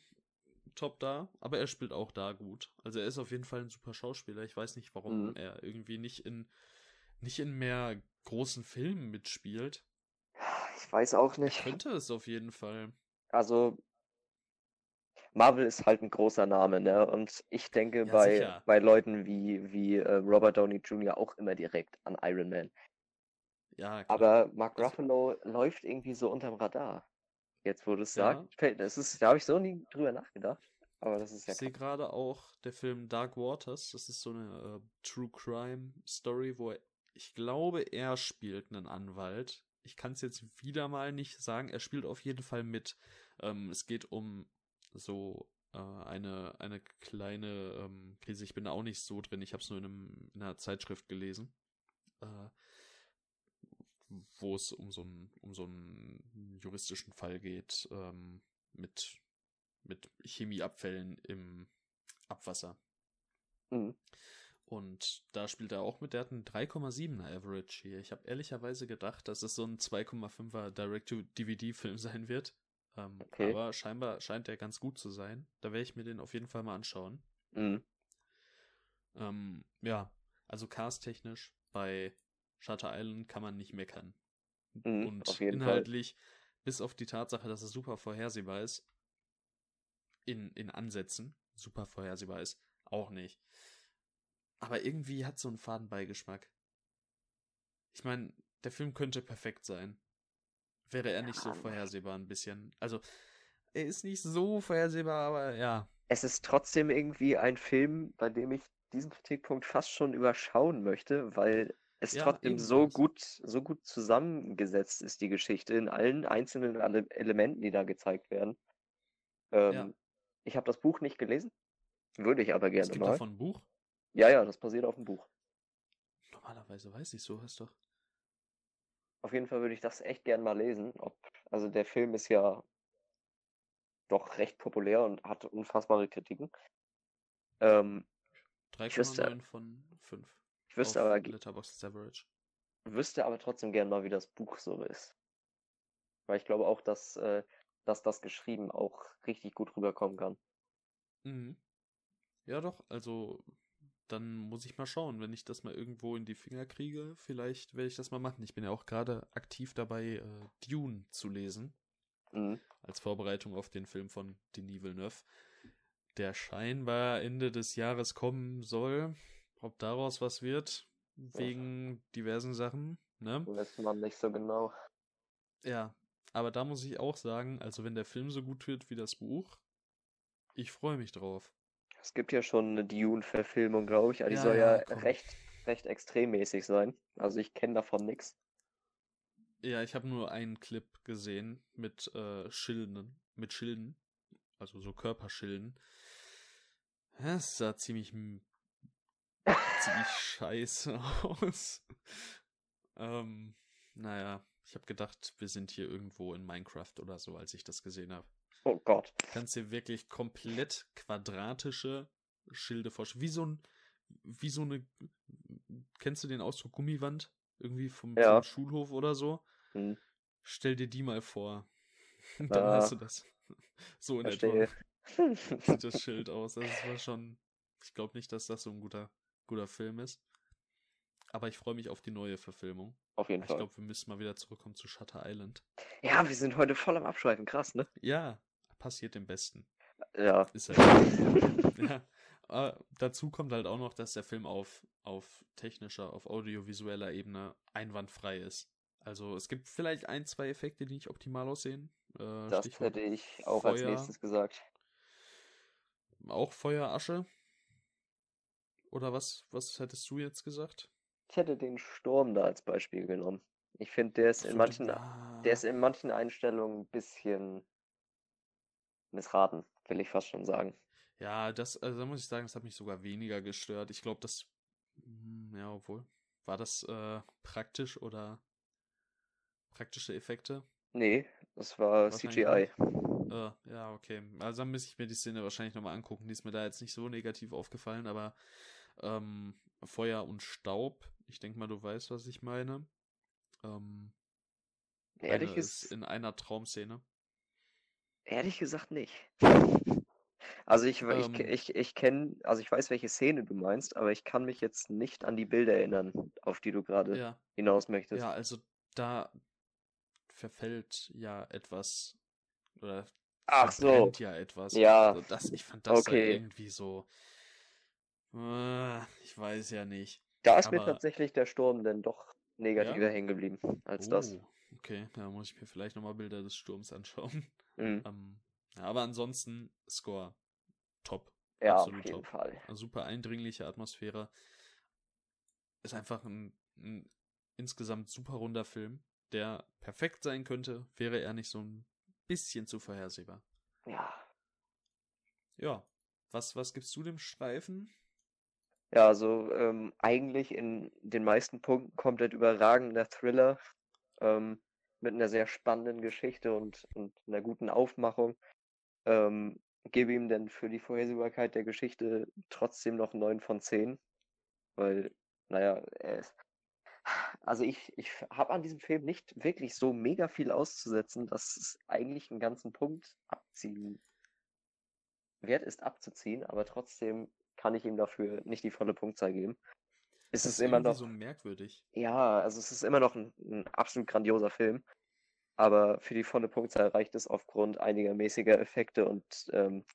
top da, aber er spielt auch da gut. Also er ist auf jeden Fall ein super Schauspieler. Ich weiß nicht, warum Mhm. er irgendwie nicht in nicht in mehr großen Filmen mitspielt. Ich weiß auch nicht. Könnte es auf jeden Fall. Also, Marvel ist halt ein großer Name, ne? Und ich denke Ja, bei, sicher. bei Leuten wie, wie äh, Robert Downey Jr. auch immer direkt an Iron Man. Ja, klar. Aber Mark Also- Ruffalo läuft irgendwie so unterm Radar. Jetzt, wo du es Ja. sagst, das ist, da habe ich so nie drüber nachgedacht. Aber das ist ja Ich sehe gerade auch der Film Dark Waters. Das ist so eine äh, True Crime Story, wo er, ich glaube, er spielt einen Anwalt. Ich kann es jetzt wieder mal nicht sagen. Er spielt auf jeden Fall mit. Ähm, es geht um so äh, eine, eine kleine ähm, Krise. Ich bin da auch nicht so drin. Ich habe es nur in, einem, in einer Zeitschrift gelesen. Äh, wo es um so einen um so einen juristischen Fall geht ähm, mit mit Chemieabfällen im Abwasser. Mhm. Und da spielt er auch mit, der hat einen 3,7er Average hier. Ich habe ehrlicherweise gedacht, dass es so ein 2,5er Direct-to-DVD-Film sein wird. Ähm, Okay. Aber scheinbar scheint der ganz gut zu sein. Da werde ich mir den auf jeden Fall mal anschauen. Mhm. Ähm, ja, also cast-technisch bei Shutter Island kann man nicht meckern. Mhm, Und jeden Fall. inhaltlich, bis auf die Tatsache, dass es super vorhersehbar ist, in, in Ansätzen super vorhersehbar ist, auch nicht. Aber irgendwie hat so einen Fadenbeigeschmack. Ich meine, der Film könnte perfekt sein. Wäre er nicht so Ja. vorhersehbar ein bisschen. Also, er ist nicht so vorhersehbar, aber ja. Es ist trotzdem irgendwie ein Film, bei dem ich diesen Kritikpunkt fast schon überschauen möchte, weil es Ja, trotzdem so gut, so gut zusammengesetzt ist, die Geschichte, in allen einzelnen Ele- Elementen, die da gezeigt werden. Ähm, Ja. Ich habe das Buch nicht gelesen, würde ich aber Es gerne gibt mal. davon ein Buch. Ja, ja, das basiert auf dem Buch. Normalerweise weiß ich sowas doch. Auf jeden Fall würde ich das echt gern mal lesen. Ob, also der Film ist ja doch recht populär und hat unfassbare Kritiken. Ähm, 3,9 von 5. Ich wüsste aber, Letterboxd Average. wüsste aber trotzdem gern mal, wie das Buch so ist. Weil ich glaube auch, dass, äh, dass das geschrieben auch richtig gut rüberkommen kann. Mhm. Ja, doch, also dann muss ich mal schauen, wenn ich das mal irgendwo in die Finger kriege, vielleicht werde ich das mal machen. Ich bin ja auch gerade aktiv dabei, äh, Dune zu lesen. Mhm. Als Vorbereitung auf den Film von Denis Villeneuve, der scheinbar Ende des Jahres kommen soll. Ob daraus was wird, wegen diversen Sachen, ne? Weiß man nicht so genau. Ja, aber da muss ich auch sagen, also wenn der Film so gut wird wie das Buch, ich freue mich drauf. Es gibt ja schon eine Dune-Verfilmung, glaube ich, aber die Ja, soll ja, ja recht, recht extremmäßig sein. Also ich kenne davon nichts. Ja, ich habe nur einen Clip gesehen mit äh, Schilden, mit Schilden, also so Körperschilden. Es sah ziemlich ziemlich scheiße aus. ähm, naja, ich habe gedacht, wir sind hier irgendwo in Minecraft oder so, als ich das gesehen habe. Oh Gott. Kannst dir wirklich komplett quadratische Schilde vorstellen. Wie so ein, wie so eine, kennst du den Ausdruck Gummiwand? Irgendwie vom, Ja. vom Schulhof oder so? Hm, Stell dir die mal vor. Und dann Ah. hast du das. So in verstehe. etwa sieht das Schild aus. Also es war schon. Ich glaube nicht, dass das so ein guter, guter Film ist. Aber ich freue mich auf die neue Verfilmung. Auf jeden Ich Fall. glaube, wir müssen mal wieder zurückkommen zu Shutter Island. Ja, wir sind heute voll am Abschweifen. Krass, ne? Ja, passiert dem Besten. Ja. Ist halt. ja. Äh, dazu kommt halt auch noch, dass der Film auf, auf technischer, auf audiovisueller Ebene einwandfrei ist. Also es gibt vielleicht ein, zwei Effekte, die nicht optimal aussehen. Äh, Das Stichwort hätte ich auch als Feuer. nächstes gesagt. Auch Feuerasche? Oder was, was hättest du jetzt gesagt? Ich hätte den Sturm da als Beispiel genommen. Ich finde, der ist in manchen, der ist in manchen Einstellungen ein bisschen missraten, will ich fast schon sagen. Ja, das, also da muss ich sagen, das hat mich sogar weniger gestört. Ich glaube, das, hm, ja, obwohl, war das äh, praktisch oder praktische Effekte? Nee, das war CGI. Äh, ja, okay. Also dann müsste ich mir die Szene wahrscheinlich nochmal angucken. Die ist mir da jetzt nicht so negativ aufgefallen, aber ähm, Feuer und Staub, ich denke mal, du weißt, was ich meine. Ähm, Ehrlich, ist, in einer Traumszene. Ehrlich gesagt nicht. Also ich, ich, Ähm. ke- ich, ich kenne, also ich weiß, welche Szene du meinst, aber ich kann mich jetzt nicht an die Bilder erinnern, auf die du gerade Ja, hinaus möchtest. ja, also da verfällt ja etwas oder Ach so. ja etwas. Ja. Also das, ich fand das halt Okay. irgendwie so. Äh, ich weiß ja nicht. Da ist mir aber- tatsächlich der Sturm denn doch negativer hängen geblieben als das. Oh, okay, da muss ich mir vielleicht nochmal Bilder des Sturms anschauen. Mhm. Ähm, ja, aber ansonsten Score top. Ja, auf absolut jeden top. Fall. Eine super eindringliche Atmosphäre. Ist einfach ein, ein insgesamt super runder Film, der perfekt sein könnte, wäre er nicht so ein bisschen zu vorhersehbar. Ja. Ja, was, was gibst du dem Streifen? Ja, also ähm, eigentlich in den meisten Punkten komplett überragender Thriller ähm, mit einer sehr spannenden Geschichte und, und einer guten Aufmachung. Ähm, gebe ihm denn für die Vorhersehbarkeit der Geschichte trotzdem noch 9 von 10, weil, naja, er ist. Also ich, ich habe an diesem Film nicht wirklich so mega viel auszusetzen, dass es eigentlich einen ganzen Punkt abziehen wert ist abzuziehen, aber trotzdem kann ich ihm dafür nicht die volle Punktzahl geben. Es Das ist immer noch, so merkwürdig. ja, also es ist immer noch ein, ein absolut grandioser Film, aber für die volle Punktzahl reicht es aufgrund einiger mäßiger Effekte und ähm,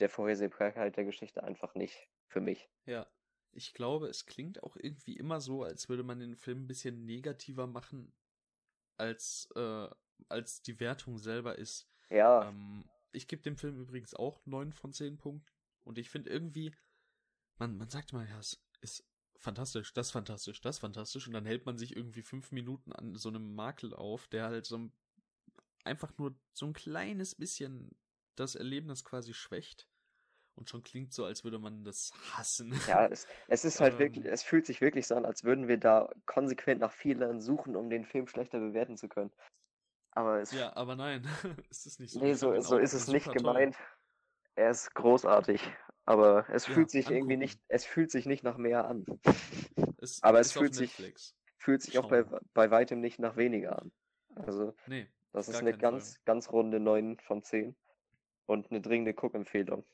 der Vorhersehbarkeit der Geschichte einfach nicht für mich. Ja, ich glaube, es klingt auch irgendwie immer so, als würde man den Film ein bisschen negativer machen, als, äh, als die Wertung selber ist. Ja, Ähm, ich gebe dem Film übrigens auch 9 von 10 Punkten. Und ich finde irgendwie, man, man sagt mal, ja, es ist fantastisch, das fantastisch, das fantastisch. Und dann hält man sich irgendwie fünf Minuten an so einem Makel auf, der halt so ein, einfach nur so ein kleines bisschen das Erlebnis quasi schwächt. Und schon klingt so, als würde man das hassen. ja, es, es ist halt wirklich, Ähm. es fühlt sich wirklich so an, als würden wir da konsequent nach Fehlern suchen, um den Film schlechter bewerten zu können. Aber es Ja, aber nein, es ist nicht so. Nee, so, so ist es nicht gemeint. Er ist großartig. Aber es Ja, fühlt sich irgendwie angucken. nicht, es fühlt sich nicht nach mehr an. Es Aber es fühlt sich-. Fühlt sich auch bei, bei weitem nicht nach weniger an. Also, Nee, das ist eine keinen Fall. ganz, ganz runde 9 von 10. Und eine dringende Guckempfehlung.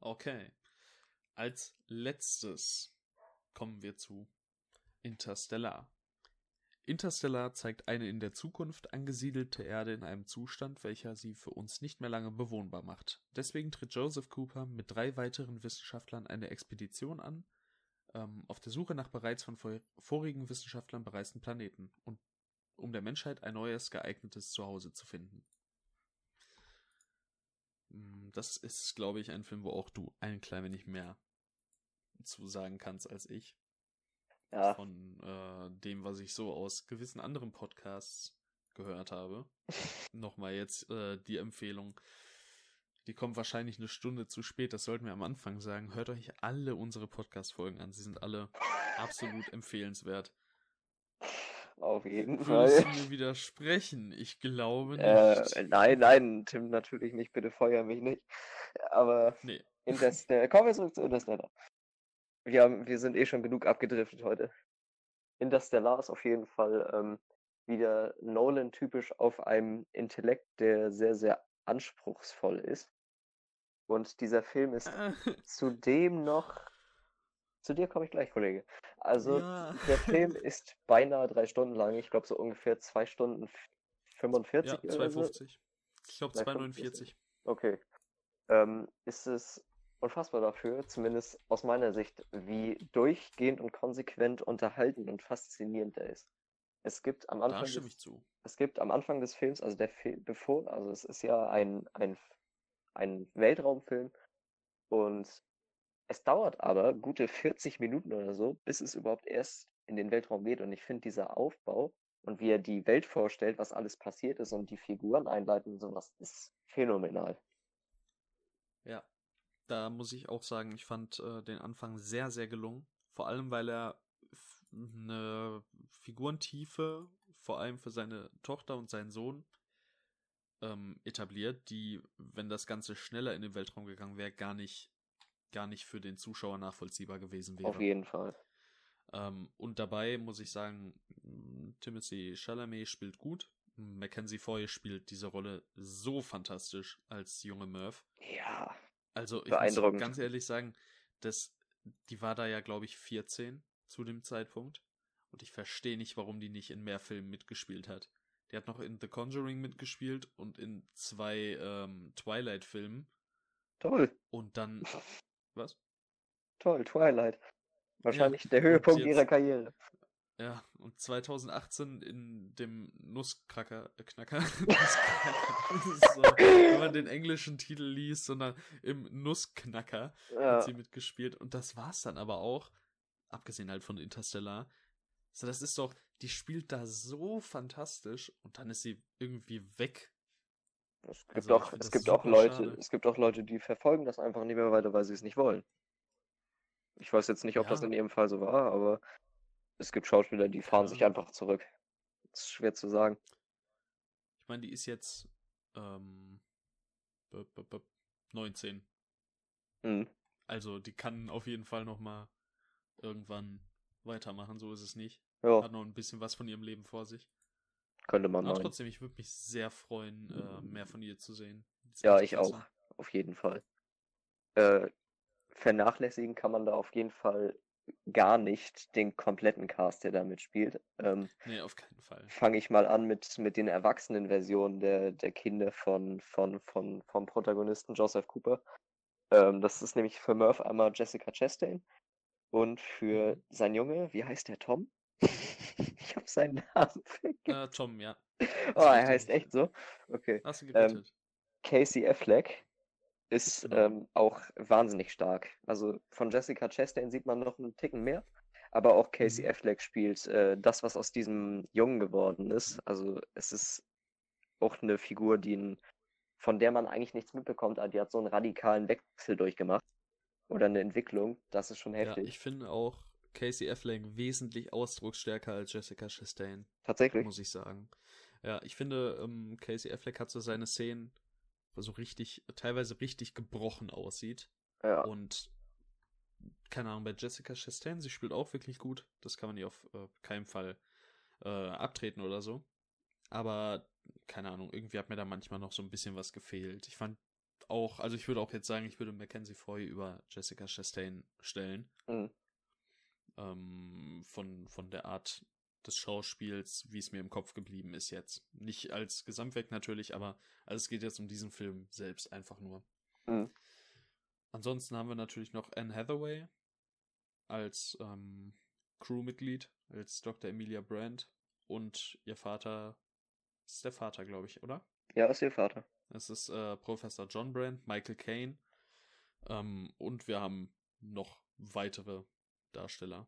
Okay. Als letztes kommen wir zu Interstellar. Interstellar zeigt eine in der Zukunft angesiedelte Erde in einem Zustand, welcher sie für uns nicht mehr lange bewohnbar macht. Deswegen tritt Joseph Cooper mit drei weiteren Wissenschaftlern eine Expedition an, ähm, auf der Suche nach bereits von vor vorigen Wissenschaftlern bereisten Planeten und um der Menschheit ein neues geeignetes Zuhause zu finden. Mm, Das ist, glaube ich, ein Film, wo auch du ein klein wenig mehr zu sagen kannst als ich. Ja, Von äh, dem, was ich so aus gewissen anderen Podcasts gehört habe. Nochmal jetzt äh, die Empfehlung. Die kommt wahrscheinlich eine Stunde zu spät, das sollten wir am Anfang sagen. Hört euch alle unsere Podcast-Folgen an. Sie sind alle absolut empfehlenswert. auf jeden Fall. du mir widersprechen? Ich glaube nicht. Äh, nein, nein, Tim, natürlich nicht, bitte feuer mich nicht. Aber Nee. Interstellar, kommen wir zurück zu Interstellar. Wir, haben, wir sind eh schon genug abgedriftet heute. Interstellar ist auf jeden Fall ähm, wieder Nolan-typisch auf einem Intellekt, der sehr, sehr anspruchsvoll ist. Und dieser Film ist Äh, zudem noch. Zu dir komme ich gleich, Kollege. Also, ja. der Film ist beinahe drei Stunden lang. Ich glaube, so ungefähr zwei Stunden f- 45 Ja, oder so. 2,50. Ich glaube 2,45. 2,49. Okay. Ähm, ist es unfassbar dafür, zumindest aus meiner Sicht, wie durchgehend und konsequent unterhalten und faszinierend er ist. Es gibt am Anfang Da stimme des, ich zu. es gibt am Anfang des Films, also der Film, bevor, also es ist ja ein, ein, ein Weltraumfilm und es dauert aber gute 40 Minuten oder so, bis es überhaupt erst in den Weltraum geht. Und ich finde dieser Aufbau und wie er die Welt vorstellt, was alles passiert ist und die Figuren einleiten und sowas, ist phänomenal. Da muss ich auch sagen, ich fand äh, den Anfang sehr, sehr gelungen. Vor allem, weil er eine Figurentiefe, vor allem für seine Tochter und seinen Sohn, ähm, etabliert, die, wenn das Ganze schneller in den Weltraum gegangen wäre, gar nicht, gar nicht für den Zuschauer nachvollziehbar gewesen wäre. Auf jeden Fall. Ähm, und dabei muss ich sagen, Timothy Chalamet spielt gut. Mackenzie Foy spielt diese Rolle so fantastisch als junge Merv. Ja, Also ich muss ganz ehrlich sagen, dass die war da ja, glaube ich, 14 zu dem Zeitpunkt. Und ich verstehe nicht, warum die nicht in mehr Filmen mitgespielt hat. Die hat noch in The Conjuring mitgespielt und in zwei ähm, Twilight-Filmen. toll, Und dann. Was? toll, Twilight. Wahrscheinlich der Höhepunkt jetzt- ihrer Karriere. Ja, und 2018 in dem Nussknacker, äh, Knacker, Nussknacker, so, wenn man den englischen Titel liest, sondern im Nussknacker Ja, hat sie mitgespielt und das war's dann aber auch, abgesehen halt von Interstellar. So, das ist doch, die spielt da so fantastisch und dann ist sie irgendwie weg. es gibt also auch, es das gibt auch Leute, schade. es gibt auch Leute, die verfolgen das einfach nicht mehr weiter, weil sie es nicht wollen. Ich weiß jetzt nicht, ob das Ja. in ihrem Fall so war, aber es gibt Schauspieler, die fahren sich Ahnung. einfach zurück. Das ist schwer zu sagen. Ich meine, die ist jetzt ähm, b- b- b- 19. Hm. Also die kann auf jeden Fall noch mal irgendwann weitermachen, so ist es nicht. Ja, Hat noch ein bisschen was von ihrem Leben vor sich. könnte man Aber trotzdem, ich würde mich sehr freuen, äh, mehr von ihr zu sehen. Ja, ich klasse. auch. Auf jeden Fall. Äh, vernachlässigen kann man da auf jeden Fall gar nicht den kompletten Cast, der da mitspielt. Ähm, Nee, auf keinen Fall. fange ich mal an mit, mit den erwachsenen Versionen der, der Kinder von, von, von, vom Protagonisten Joseph Cooper. Ähm, das ist nämlich für Murph einmal Jessica Chastain und für Mhm. sein Junge, wie heißt der Tom? ich habe seinen Namen vergessen. Äh, Tom, ja. oh, er heißt echt so? Okay. Hast du Ähm, gerettet. Casey Affleck ist Genau. ähm, auch wahnsinnig stark. Also von Jessica Chastain sieht man noch einen Ticken mehr, aber auch Casey Mhm. Affleck spielt äh, das, was aus diesem Jungen geworden ist. Also es ist auch eine Figur, die ein, von der man eigentlich nichts mitbekommt, aber die hat so einen radikalen Wechsel durchgemacht oder eine Entwicklung. Das ist schon ja, heftig. ich finde auch Casey Affleck wesentlich ausdrucksstärker als Jessica Chastain, Tatsächlich. muss ich sagen. Ja, ich finde, ähm, Casey Affleck hat so seine Szenen, so richtig, teilweise richtig gebrochen aussieht. Ja. Und keine Ahnung, bei Jessica Chastain, sie spielt auch wirklich gut. Das kann man ihr auf äh, keinen Fall äh, abtreten oder so. Aber keine Ahnung, irgendwie hat mir da manchmal noch so ein bisschen was gefehlt. Ich fand auch, also ich würde auch jetzt sagen, ich würde Mackenzie Foy über Jessica Chastain stellen. Mhm. Ähm, von, von der Art des Schauspiels, wie es mir im Kopf geblieben ist jetzt. Nicht als Gesamtwerk natürlich, aber also es geht jetzt um diesen Film selbst einfach nur. Mhm. Ansonsten haben wir natürlich noch Anne Hathaway als ähm, Crewmitglied, als Dr. Emilia Brandt und ihr Vater ist der Vater, glaube ich, oder? Ja, ist ihr Vater. Es ist äh, Professor John Brandt, Michael Caine ähm, und wir haben noch weitere Darsteller,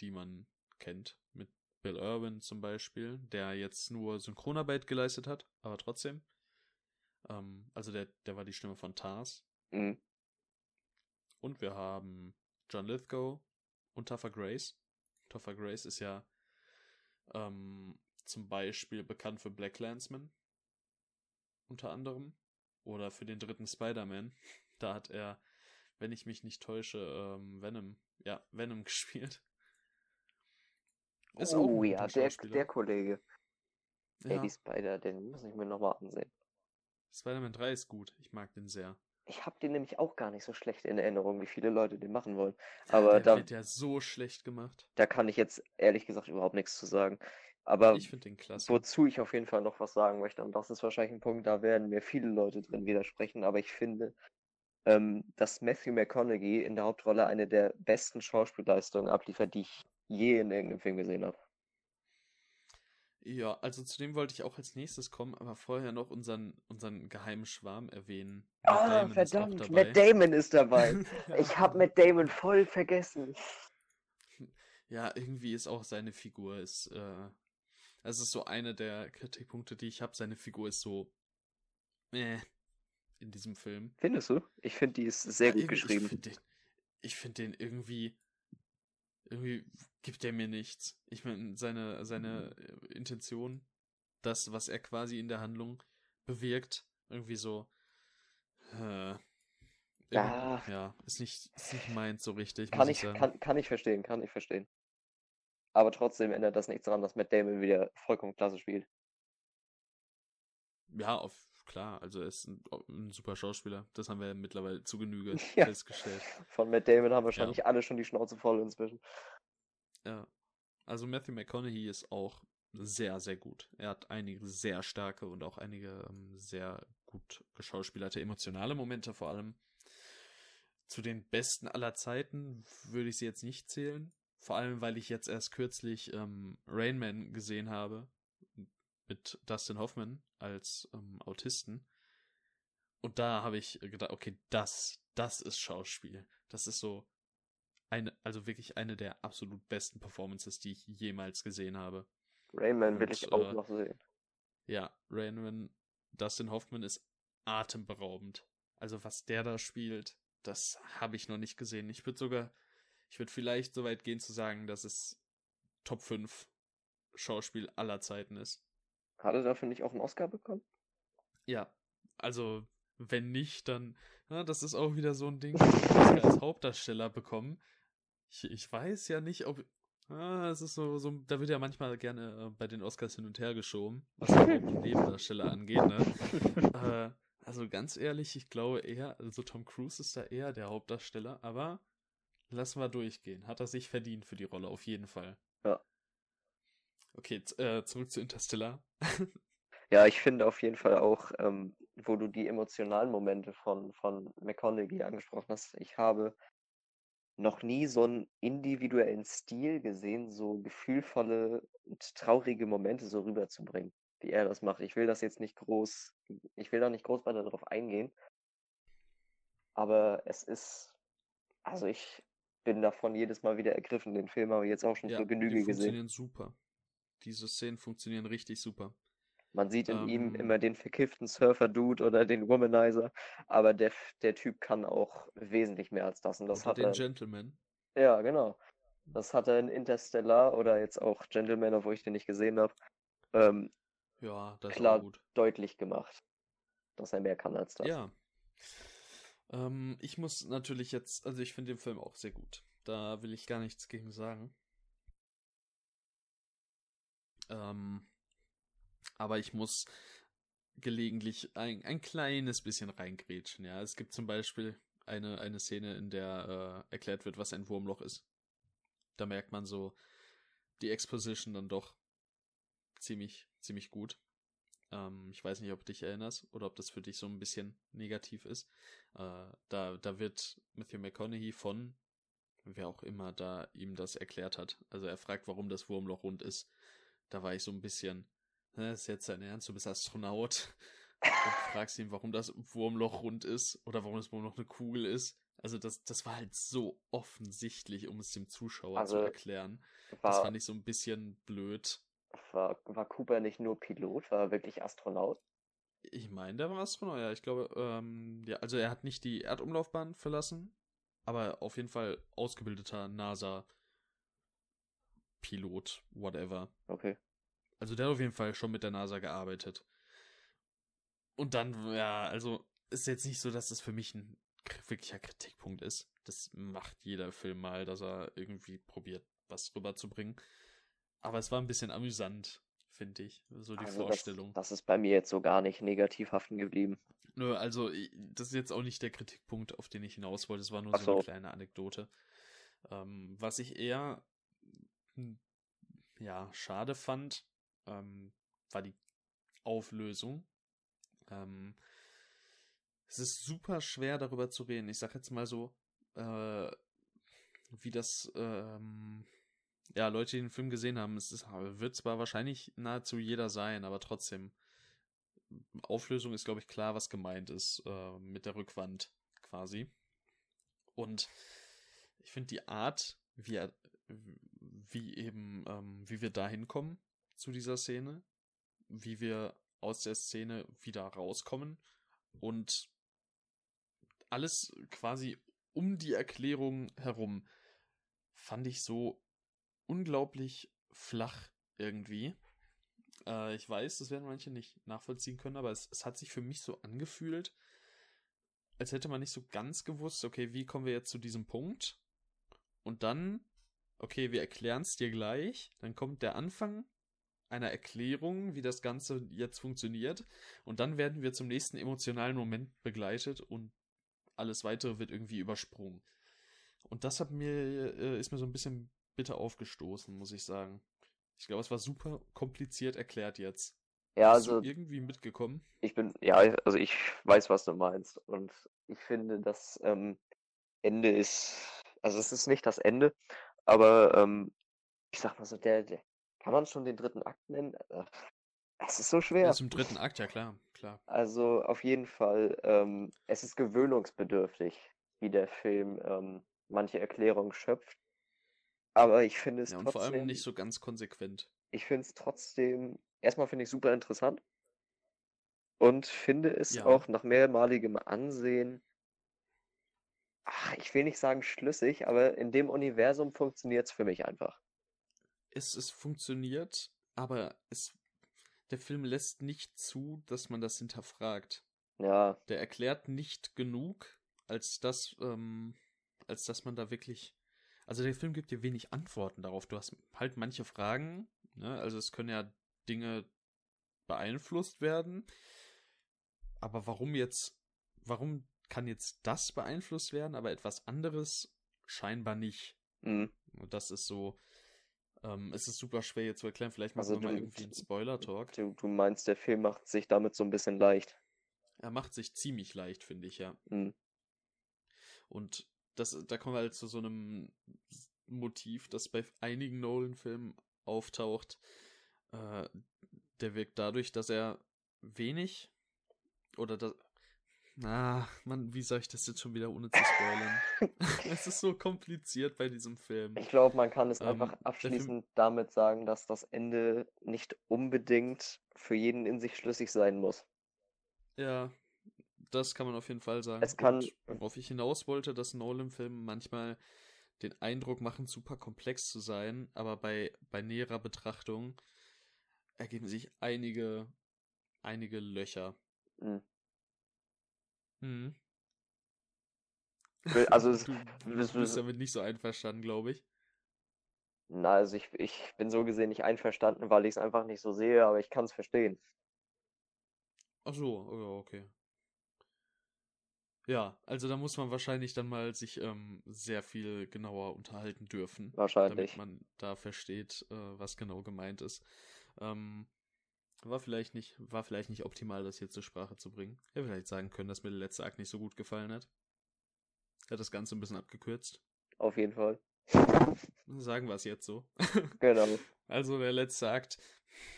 die man kennt, mit Bill Irwin zum Beispiel, der jetzt nur Synchronarbeit geleistet hat, aber trotzdem. Ähm, also der, der war die Stimme von Tars. Mhm. Und wir haben John Lithgow und Topher Grace. Topher Grace ist ja ähm, zum Beispiel bekannt für Black Landsman. Unter anderem. Oder für den dritten Spider-Man. Da hat er, wenn ich mich nicht täusche, ähm, Venom, ja, Venom gespielt. Ist oh ja, der, der Kollege. Ja, Eddie Spider, den muss ich mir nochmal ansehen. Spider-Man 3 ist gut. Ich mag den sehr. Ich habe den nämlich auch gar nicht so schlecht in Erinnerung, wie viele Leute den machen wollen. Ja, Aber der da, wird ja so schlecht gemacht. da kann ich jetzt ehrlich gesagt überhaupt nichts zu sagen. Aber Ich finde den klasse. wozu ich auf jeden Fall noch was sagen möchte, und das ist wahrscheinlich ein Punkt, da werden mir viele Leute drin widersprechen, aber ich finde, ähm, dass Matthew McConaughey in der Hauptrolle eine der besten Schauspielleistungen abliefert, die ich je in irgendeinem Film gesehen habe. Ja, also zu dem wollte ich auch als nächstes kommen, aber vorher noch unseren, unseren geheimen Schwarm erwähnen. Ah, auch verdammt. Matt Damon ist dabei. Ich habe Matt Damon voll vergessen. Ja, irgendwie ist auch seine Figur ist, äh, es ist so eine der Kritikpunkte, die ich habe. Seine Figur ist so, äh, in diesem Film. Findest du? Ich finde, die ist sehr Ja, gut geschrieben. Ich finde den, ich find den irgendwie, irgendwie gibt er mir nichts. Ich meine, seine, seine äh, Intention, das, was er quasi in der Handlung bewirkt, irgendwie so, äh, Ja. ja, ist nicht, ist nicht meins so richtig, Kann ich, ich kann, kann ich verstehen, kann ich verstehen. Aber trotzdem ändert das nichts daran, dass Matt Damon wieder vollkommen klasse spielt. Ja, auf, klar, also er ist ein, ein super Schauspieler. Das haben wir mittlerweile zu Genüge Ja. festgestellt. Von Matt Damon haben wahrscheinlich alle schon die Schnauze voll inzwischen. Ja. Also Matthew McConaughey ist auch sehr, sehr gut. Er hat einige sehr starke und auch einige ähm, sehr gut geschauspielerte emotionale Momente vor allem. Zu den besten aller Zeiten würde ich sie jetzt nicht zählen. Vor allem, weil ich jetzt erst kürzlich ähm, Rain Man gesehen habe. Mit Dustin Hoffman als ähm, Autisten. Und da habe ich gedacht, okay, das, das ist Schauspiel. Das ist so eine, also wirklich eine der absolut besten Performances, die ich jemals gesehen habe. Rayman will ich auch äh, noch sehen. Ja, Rainman, Dustin Hoffman ist atemberaubend. Also was der da spielt, das habe ich noch nicht gesehen. Ich würde sogar, ich würde vielleicht so weit gehen zu sagen, dass es Top 5 Schauspiel aller Zeiten ist. Hat er dafür nicht auch einen Oscar bekommen? Ja, also wenn nicht, dann, na, das ist auch wieder so ein Ding, Oscar als Hauptdarsteller bekommen. Ich, ich weiß ja nicht, ob, ah, es ist so, so, da wird ja manchmal gerne äh, bei den Oscars hin und her geschoben, was die Nebendarsteller angeht, ne? äh, also ganz ehrlich, ich glaube eher, also Tom Cruise ist da eher der Hauptdarsteller, aber lassen wir durchgehen. Hat er sich verdient für die Rolle, auf jeden Fall. Ja. Okay, äh, zurück zu Interstellar. Ja, ich finde auf jeden Fall auch, ähm, wo du die emotionalen Momente von, von McConaughey angesprochen hast, ich habe noch nie so einen individuellen Stil gesehen, so gefühlvolle und traurige Momente so rüberzubringen, wie er das macht. Ich will das jetzt nicht groß, ich will da nicht groß weiter darauf eingehen, aber es ist, also ich bin davon jedes Mal wieder ergriffen. Den Film habe ich jetzt auch schon Ja, zur die Genüge gesehen. funktionieren super. Diese Szenen funktionieren richtig super. Man sieht in ihm Ähm. immer den verkifften Surfer-Dude oder den Womanizer, aber der, der Typ kann auch wesentlich mehr als das. Und das Oder hat den er. Gentleman. Ja, genau. Das hat er in Interstellar oder jetzt auch Gentleman, obwohl ich den nicht gesehen habe, ähm, Ja, Klar. deutlich gemacht, dass er mehr kann als das. Ja. Ähm, ich muss natürlich jetzt, also ich finde den Film auch sehr gut. Da will ich gar nichts gegen sagen. Ähm, aber ich muss gelegentlich ein, ein kleines bisschen reingrätschen. Ja, es gibt zum Beispiel eine, eine Szene, in der äh, erklärt wird, was ein Wurmloch ist. Da merkt man so die Exposition dann doch ziemlich, ziemlich gut. Ähm, ich weiß nicht, ob du dich erinnerst oder ob das für dich so ein bisschen negativ ist. Äh, da, da wird Matthew McConaughey von, wer auch immer da ihm das erklärt hat. Also er fragt, warum das Wurmloch rund ist. Da war ich so ein bisschen, ne, ist jetzt dein Ernst, du bist Astronaut und fragst ihn, warum das Wurmloch rund ist oder warum das Wurmloch eine Kugel ist. Also das, das war halt so offensichtlich, um es dem Zuschauer also zu erklären. Das fand ich so ein bisschen blöd. War, war Cooper nicht nur Pilot, war er wirklich Astronaut? Ich meine, der war Astronaut, ja. Ich glaube, ähm, ja, also er hat nicht die Erdumlaufbahn verlassen, aber auf jeden Fall ausgebildeter NASA-Pilot, whatever. Okay. Also der hat auf jeden Fall schon mit der NASA gearbeitet. Und dann, ja, also ist jetzt nicht so, dass das für mich ein wirklicher Kritikpunkt ist. Das macht jeder Film mal, dass er irgendwie probiert, was rüberzubringen. Aber es war ein bisschen amüsant, finde ich, so die also Vorstellung. Das, das, ist bei mir jetzt so gar nicht negativ haften geblieben. Nö, also das ist jetzt auch nicht der Kritikpunkt, auf den ich hinaus wollte. Es war nur so. so. eine kleine Anekdote. Ähm, was ich eher hm, ja schade fand, ähm, war die Auflösung. Ähm, es ist super schwer darüber zu reden. Ich sag jetzt mal so, äh, wie das, ähm, ja, Leute, die den Film gesehen haben, es ist, wird zwar wahrscheinlich nahezu jeder sein, aber trotzdem. Auflösung ist, glaube ich, klar, was gemeint ist äh, mit der Rückwand quasi. Und ich finde die Art, wie, wie eben, ähm, wie wir da hinkommen zu dieser Szene, wie wir aus der Szene wieder rauskommen und alles quasi um die Erklärung herum fand ich so unglaublich flach irgendwie. Äh, ich weiß, das werden manche nicht nachvollziehen können, aber es, es hat sich für mich so angefühlt, als hätte man nicht so ganz gewusst, okay, wie kommen wir jetzt zu diesem Punkt? Und dann, okay, wir erklären es dir gleich. Dann kommt der Anfang einer Erklärung, wie das Ganze jetzt funktioniert. Und dann werden wir zum nächsten emotionalen Moment begleitet und alles weitere wird irgendwie übersprungen. Und das hat mir, äh, ist mir so ein bisschen bitter aufgestoßen, muss ich sagen. Ich glaube, es war super kompliziert erklärt jetzt. Ja, Bist also irgendwie mitgekommen. Ich bin, ja, also ich weiß, was du meinst. Und ich finde, das ähm, Ende ist, also es ist nicht das Ende, aber ähm, ich sag mal so, der, der kann man schon den dritten Akt nennen? Äh, es ist so schwer. Ist im dritten Akt, ja klar, klar. Also auf jeden Fall, ähm, es ist gewöhnungsbedürftig, wie der Film ähm, manche Erklärungen schöpft. Aber ich finde es ja, und trotzdem. Vor allem nicht so ganz konsequent. Ich finde es trotzdem, erstmal finde ich super interessant. Und finde es ja. auch nach mehrmaligem Ansehen, ach, ich will nicht sagen schlüssig, aber in dem Universum funktioniert es für mich einfach. Es, es funktioniert, aber es der Film lässt nicht zu, dass man das hinterfragt. Ja. Der erklärt nicht genug, als dass, ähm, als dass man da wirklich. Also der Film gibt dir wenig Antworten darauf. Du hast halt manche Fragen, ne? Also es können ja Dinge beeinflusst werden. Aber warum jetzt, warum kann jetzt das beeinflusst werden, aber etwas anderes scheinbar nicht? Mhm. Und das ist so, ähm, es ist super schwer hier zu erklären. Vielleicht machen also wir mal irgendwie einen Spoiler-Talk. Du, du, meinst, der Film macht sich damit so ein bisschen leicht. Er macht sich ziemlich leicht, finde ich, ja. Mhm. Und das, da kommen wir halt zu so einem Motiv, das bei einigen Nolan-Filmen auftaucht. Äh, der wirkt dadurch, dass er wenig oder das, na, man, wie soll ich das jetzt schon wieder ohne zu spoilern? es ist so kompliziert bei diesem Film. Ich glaube, man kann es ähm, einfach abschließend damit sagen, dass das Ende nicht unbedingt für jeden in sich schlüssig sein muss. Ja, das kann man auf jeden Fall sagen. Es kann. Und worauf ich hinaus wollte, dass Nolan-Filme manchmal den Eindruck machen, super komplex zu sein, aber bei, bei näherer Betrachtung ergeben sich einige, einige Löcher. Mhm. Mhm. Also, es, Du es, bist damit nicht so einverstanden, glaube ich. na, also ich, ich bin so gesehen nicht einverstanden, weil ich es einfach nicht so sehe, aber ich kann es verstehen. Ach so, oh ja, okay. Ja, also da muss man wahrscheinlich dann mal sich ähm, sehr viel genauer unterhalten dürfen, damit Wahrscheinlich. man da versteht, äh, was genau gemeint ist. Ähm, war vielleicht nicht, war vielleicht nicht optimal, das hier zur Sprache zu bringen. Hätte vielleicht sagen können, dass mir der letzte Akt nicht so gut gefallen hat. Hat das Ganze ein bisschen abgekürzt. Auf jeden Fall. Sagen wir es jetzt so. Genau. Also der letzte Akt,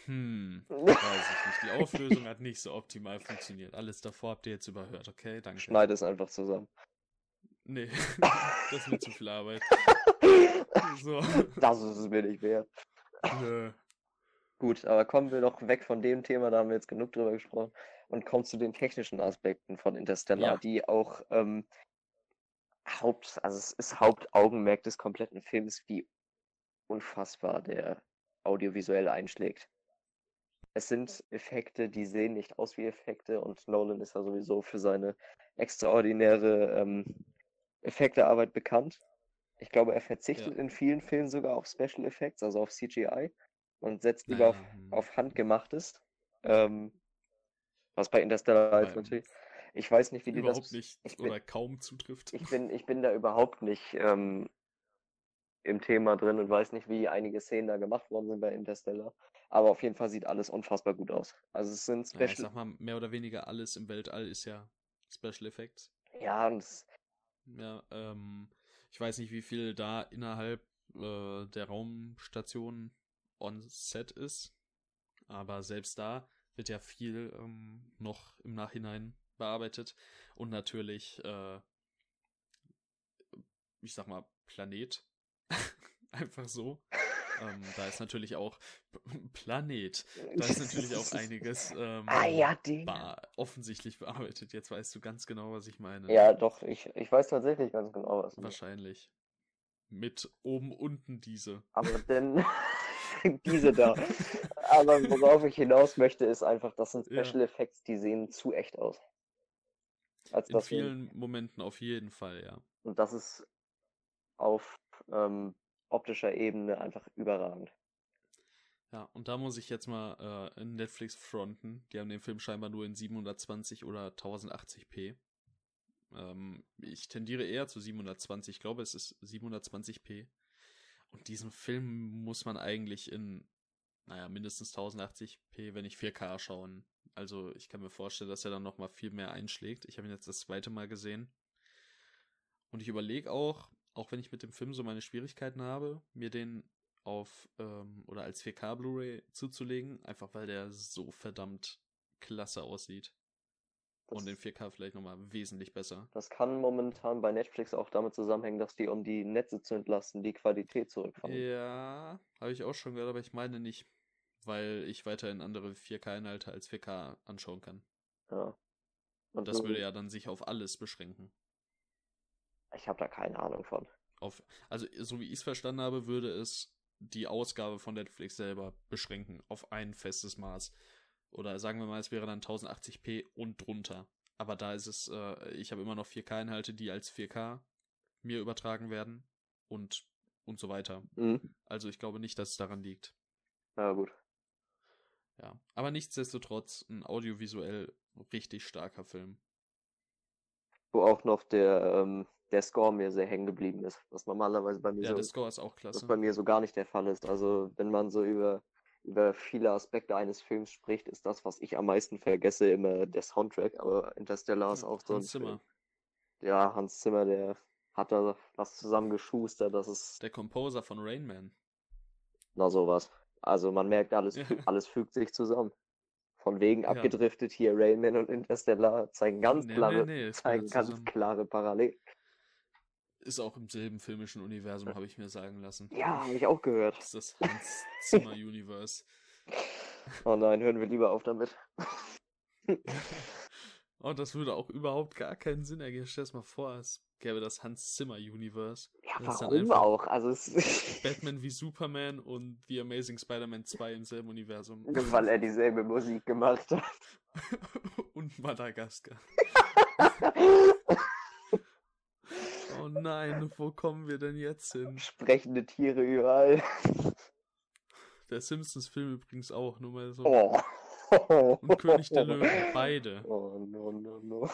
hm, weiß ich nicht. Die Auflösung hat nicht so optimal funktioniert. Alles davor habt ihr jetzt überhört, okay? Danke. Schneide es einfach zusammen. Nee, das ist mir zu viel Arbeit. So. Das ist es mir nicht wert. Nö. Gut, aber kommen wir doch weg von dem Thema, da haben wir jetzt genug drüber gesprochen, und kommen zu den technischen Aspekten von Interstellar, Ja. die auch ähm, Haupt, also es ist Hauptaugenmerk des kompletten Films, wie unfassbar der audiovisuell einschlägt. Es sind Effekte, die sehen nicht aus wie Effekte und Nolan ist ja sowieso für seine extraordinäre ähm, Effektearbeit bekannt. Ich glaube, er verzichtet Ja. in vielen Filmen sogar auf Special Effects, also auf CGI und setzt lieber auf, Naja, hm. auf handgemachtes. Ähm, was bei Interstellar jetzt natürlich. Ich weiß nicht, wie die Überhaupt das. nicht ich bin- oder kaum zutrifft. Ich bin, ich bin da überhaupt nicht ähm, im Thema drin und weiß nicht, wie einige Szenen da gemacht worden sind bei Interstellar. Aber auf jeden Fall sieht alles unfassbar gut aus. Also es sind Naja, ich Special. sag mal, mehr oder weniger alles im Weltall ist ja Special Effects. Ja, und es, Ja, ähm, ich weiß nicht, wie viel da innerhalb äh, der Raumstation on set ist, aber selbst da wird ja viel ähm, noch im Nachhinein bearbeitet und natürlich, äh, ich sag mal, Planet, einfach so. Ähm, da ist natürlich auch Planet. Da ist natürlich auch einiges ähm, Ah ja, offensichtlich bearbeitet. Jetzt weißt du ganz genau, was ich meine. Ja, doch, ich, ich weiß tatsächlich ganz genau, was du. Wahrscheinlich. Mit oben unten diese. Aber denn diese da. Aber worauf ich hinaus möchte, ist einfach, das sind Ja. Special Effects, die sehen zu echt aus. Als In dass wir- vielen Momenten auf jeden Fall, ja. Und das ist auf ähm, optischer Ebene einfach überragend. Ja, und da muss ich jetzt mal äh, in Netflix fronten. Die haben den Film scheinbar nur in 720 oder 1080p. Ähm, ich tendiere eher zu 720. Ich glaube, es ist 720p. Und diesen Film muss man eigentlich in, naja, mindestens 1080p, wenn nicht 4K schauen. Also ich kann mir vorstellen, dass er dann nochmal viel mehr einschlägt. Ich habe ihn jetzt das zweite Mal gesehen. Und ich überlege auch, auch wenn ich mit dem Film so meine Schwierigkeiten habe, mir den auf ähm, oder als 4K Blu-ray zuzulegen, einfach weil der so verdammt klasse aussieht. Und in 4K vielleicht nochmal wesentlich besser. das kann momentan bei Netflix auch damit zusammenhängen, dass die, um die Netze zu entlasten, die Qualität zurückfahren. Ja, habe ich auch schon gehört, aber ich meine nicht, weil ich weiterhin andere 4K-Inhalte als 4K anschauen kann. Ja. Und Das würde ja dann sich auf alles beschränken. Ich habe da keine Ahnung von. Auf, also, so wie ich es verstanden habe, würde es die Ausgabe von Netflix selber beschränken auf ein festes Maß. Oder sagen wir mal, es wäre dann 1080p und drunter. Aber da ist es, äh, ich habe immer noch 4K-Inhalte, die als 4K mir übertragen werden und, und so weiter. Mhm. Also ich glaube nicht, dass es daran liegt. Ja, gut. Ja. Aber nichtsdestotrotz ein audiovisuell richtig starker Film. Wo auch noch der, ähm, der Score mir sehr hängen geblieben ist, was normalerweise bei mir Ja, so der Score ist auch was klasse. bei mir so gar nicht der Fall ist. Also wenn man so über, über viele Aspekte eines Films spricht, ist das, was ich am meisten vergesse, immer der Soundtrack. Aber Interstellar ist auch so ein Hans Zimmer. Film. Ja, Hans Zimmer, der hat da was zusammengeschustert, das ist Der Composer von Rain Man. na sowas. Also man merkt, alles, Ja. alles fügt sich zusammen. Von wegen Ja. abgedriftet hier Rayman und Interstellar zeigen ganz Nee, klare, nee, nee, zeigen ganz klare Parallelen. Ist auch im selben filmischen Universum, habe ich mir sagen lassen. Ja, habe ich auch gehört. Das ist das Hans Zimmer Universe. Oh nein, hören wir lieber auf damit. Und Oh, das würde auch überhaupt gar keinen Sinn ergeben. Stell dir mal vor, es gäbe das Hans Zimmer Universe. Ja, Das warum auch? Also es Batman wie Superman und The Amazing Spider-Man 2 im selben Universum. weil er dieselbe Musik gemacht hat. und Madagaskar. Oh nein, wo kommen wir denn jetzt hin? Sprechende Tiere überall. Der Simpsons-Film übrigens auch, nur mal so. Oh. Und König der Löwen, beide. Oh no, no, no.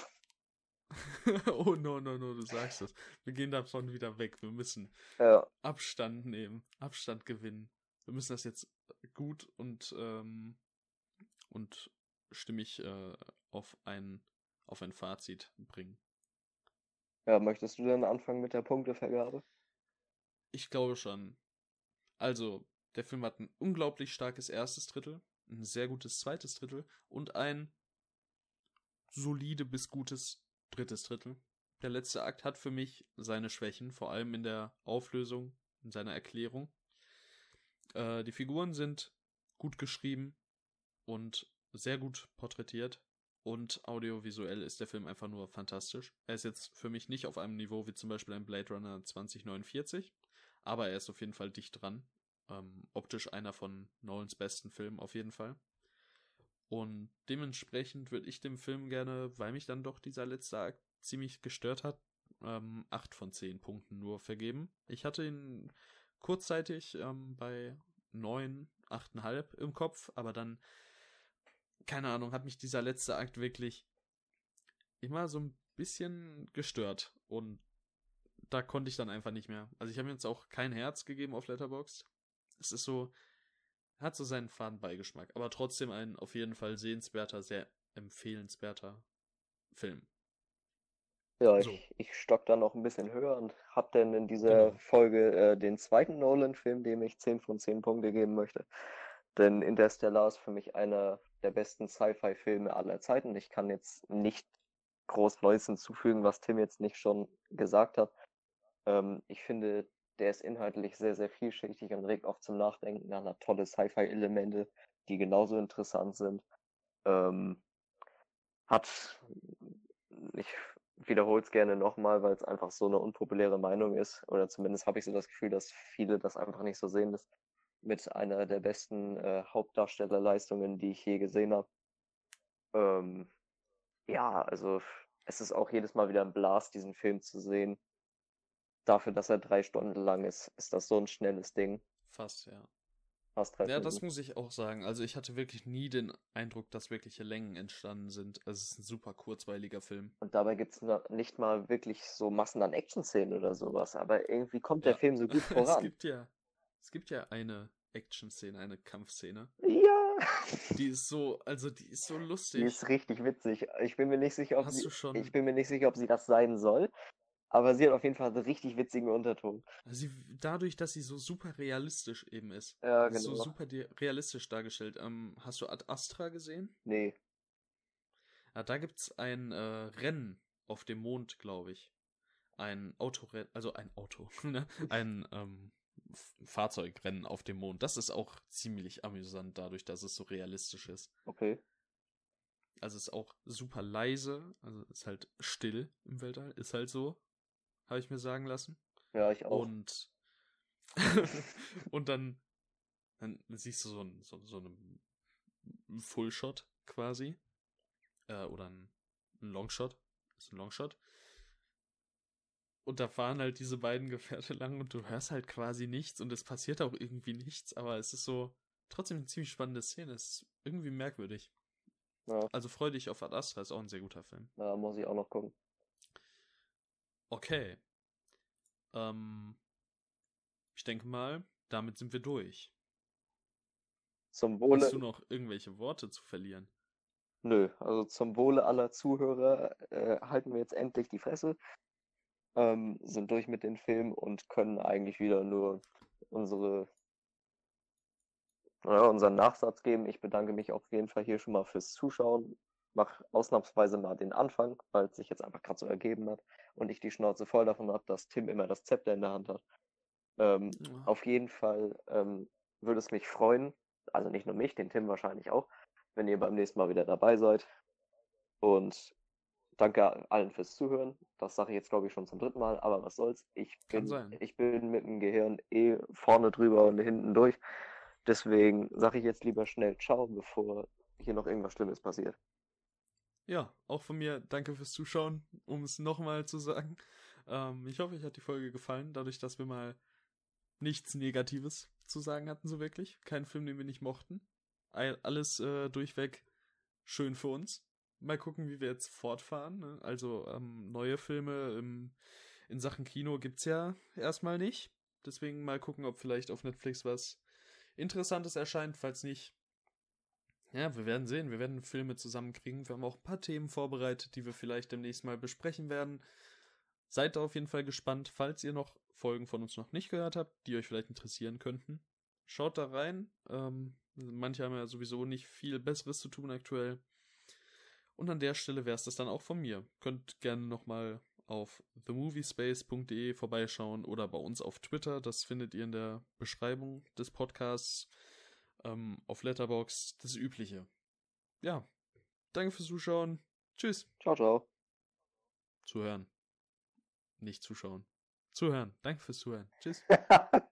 oh no, no, no, du sagst es. Wir gehen davon wieder weg. Wir müssen Ja, Abstand nehmen, Abstand gewinnen. Wir müssen das jetzt gut und, ähm, und stimmig äh, auf, ein, auf ein Fazit bringen. Ja, möchtest du dann anfangen mit der Punktevergabe? Ich glaube schon. Also, der Film hat ein unglaublich starkes erstes Drittel, ein sehr gutes zweites Drittel und ein solide bis gutes drittes Drittel. Der letzte Akt hat für mich seine Schwächen, vor allem in der Auflösung, in seiner Erklärung. Äh, die Figuren sind gut geschrieben und sehr gut porträtiert. Und audiovisuell ist der Film einfach nur fantastisch. Er ist jetzt für mich nicht auf einem Niveau wie zum Beispiel ein Blade Runner 2049, aber er ist auf jeden Fall dicht dran. Ähm, optisch einer von Nolans besten Filmen auf jeden Fall. Und dementsprechend würde ich dem Film gerne, weil mich dann doch dieser letzte Akt ziemlich gestört hat, ähm, 8 von 10 Punkten nur vergeben. Ich hatte ihn kurzzeitig ähm, bei 9, 8,5 im Kopf, aber dann, keine Ahnung, hat mich dieser letzte Akt wirklich immer so ein bisschen gestört. Und da konnte ich dann einfach nicht mehr. Also ich habe mir jetzt auch kein Herz gegeben auf Letterboxd. Es ist so, hat so seinen faden Beigeschmack, aber trotzdem ein auf jeden Fall sehenswerter, sehr empfehlenswerter Film. Ja, So. ich, ich stock da noch ein bisschen höher und hab dann in dieser Genau. Folge äh, den zweiten Nolan-Film, dem ich 10 von 10 Punkte geben möchte. Denn Interstellar ist für mich einer der besten Sci-Fi-Filme aller Zeiten. Ich kann jetzt nicht groß Neues hinzufügen, was Tim jetzt nicht schon gesagt hat. Ähm, ich finde, der ist inhaltlich sehr, sehr vielschichtig und regt oft zum Nachdenken an, hat tolle Sci-Fi-Elemente, die genauso interessant sind. Ähm, hat, ich wiederhole es gerne nochmal, weil es einfach so eine unpopuläre Meinung ist, oder zumindest habe ich so das Gefühl, dass viele das einfach nicht so sehen, ist mit einer der besten äh, Hauptdarstellerleistungen, die ich je gesehen habe. Ähm, ja, also es ist auch jedes Mal wieder ein Blast, diesen Film zu sehen. Dafür, dass er drei Stunden lang ist, ist das so ein schnelles Ding. Fast, ja. Fast drei Ja, das Stunden. muss ich auch sagen. Also ich hatte wirklich nie den Eindruck, dass wirkliche Längen entstanden sind. Also es ist ein super kurzweiliger Film. Und dabei gibt es nicht mal wirklich so Massen an Action-Szenen oder sowas. Aber irgendwie kommt der Ja. Film so gut Es voran. gibt ja, es gibt ja eine Action-Szene, eine Kampfszene. Ja, Die ist so, also die ist so die lustig. ist richtig witzig. Ich bin mir nicht sicher, ob Hast sie, du schon, ich bin mir nicht sicher, ob sie das sein soll. Aber sie hat auf jeden Fall einen richtig witzigen Unterton. sie, dadurch, dass sie so super realistisch eben ist. Ja, ist So genau. super realistisch dargestellt. Ähm, hast du Ad Astra gesehen? Nee. Ja, da gibt's ein äh, Rennen auf dem Mond, glaube ich. Ein Autorennen, also ein Auto, ne? ein ähm, Fahrzeugrennen auf dem Mond. Das ist auch ziemlich amüsant, dadurch, dass es so realistisch ist. Okay. Also es ist auch super leise, also ist halt still im Weltall, ist halt so, habe ich mir sagen lassen. Ja, ich auch. Und und dann, dann siehst du so einen so, so einen Fullshot quasi. Äh, oder ein, ein Longshot. Das ist ein Longshot. Und da fahren halt diese beiden Gefährte lang und du hörst halt quasi nichts und es passiert auch irgendwie nichts, aber es ist so trotzdem eine ziemlich spannende Szene. Es ist irgendwie merkwürdig. Ja, Also freu dich auf Ad Astra, ist auch ein sehr guter Film. da muss ich auch noch gucken. Okay. Ähm, ich denke mal, damit sind wir durch. Zum Hast Wohle. du noch irgendwelche Worte zu verlieren? Nö, also zum Wohle aller Zuhörer äh, halten wir jetzt endlich die Fresse, ähm, sind durch mit den Filmen und können eigentlich wieder nur unsere, ja, unseren Nachsatz geben. Ich bedanke mich auf jeden Fall hier schon mal fürs Zuschauen. Mach ausnahmsweise mal den Anfang, weil es sich jetzt einfach gerade so ergeben hat und ich die Schnauze voll davon habe, dass Tim immer das Zepter in der Hand hat. Ähm, auf jeden Fall ähm, würde es mich freuen, also nicht nur mich, den Tim wahrscheinlich auch, wenn ihr beim nächsten Mal wieder dabei seid. Und danke allen fürs Zuhören. Das sage ich jetzt, glaube ich, schon zum dritten Mal, aber was soll's. Ich bin, ich bin mit dem Gehirn eh vorne drüber und hinten durch. Deswegen sage ich jetzt lieber schnell Ciao, bevor hier noch irgendwas Schlimmes passiert. Ja, auch von mir danke fürs Zuschauen, um es nochmal zu sagen. Ähm, ich hoffe, euch hat die Folge gefallen, dadurch, dass wir mal nichts Negatives zu sagen hatten, so wirklich. Kein Film, den wir nicht mochten. Alles äh, durchweg schön für uns. Mal gucken, wie wir jetzt fortfahren. Ne? Also ähm, neue Filme im, in Sachen Kino gibt's ja erstmal nicht. Deswegen mal gucken, ob vielleicht auf Netflix was Interessantes erscheint. Falls nicht, ja, wir werden sehen. Wir werden Filme zusammenkriegen. Wir haben auch ein paar Themen vorbereitet, die wir vielleicht demnächst mal besprechen werden. Seid auf jeden Fall gespannt, falls ihr noch Folgen von uns noch nicht gehört habt, die euch vielleicht interessieren könnten. Schaut da rein. Ähm, manche haben ja sowieso nicht viel Besseres zu tun aktuell. Und an der Stelle wäre es das dann auch von mir. Könnt gerne nochmal auf themoviespace.de vorbeischauen oder bei uns auf Twitter. Das findet ihr in der Beschreibung des Podcasts. Ähm, auf Letterbox das Übliche. Ja, danke fürs Zuschauen. Tschüss. Ciao, ciao. Zuhören. Nicht zuschauen. Zuhören. Danke fürs Zuhören. Tschüss.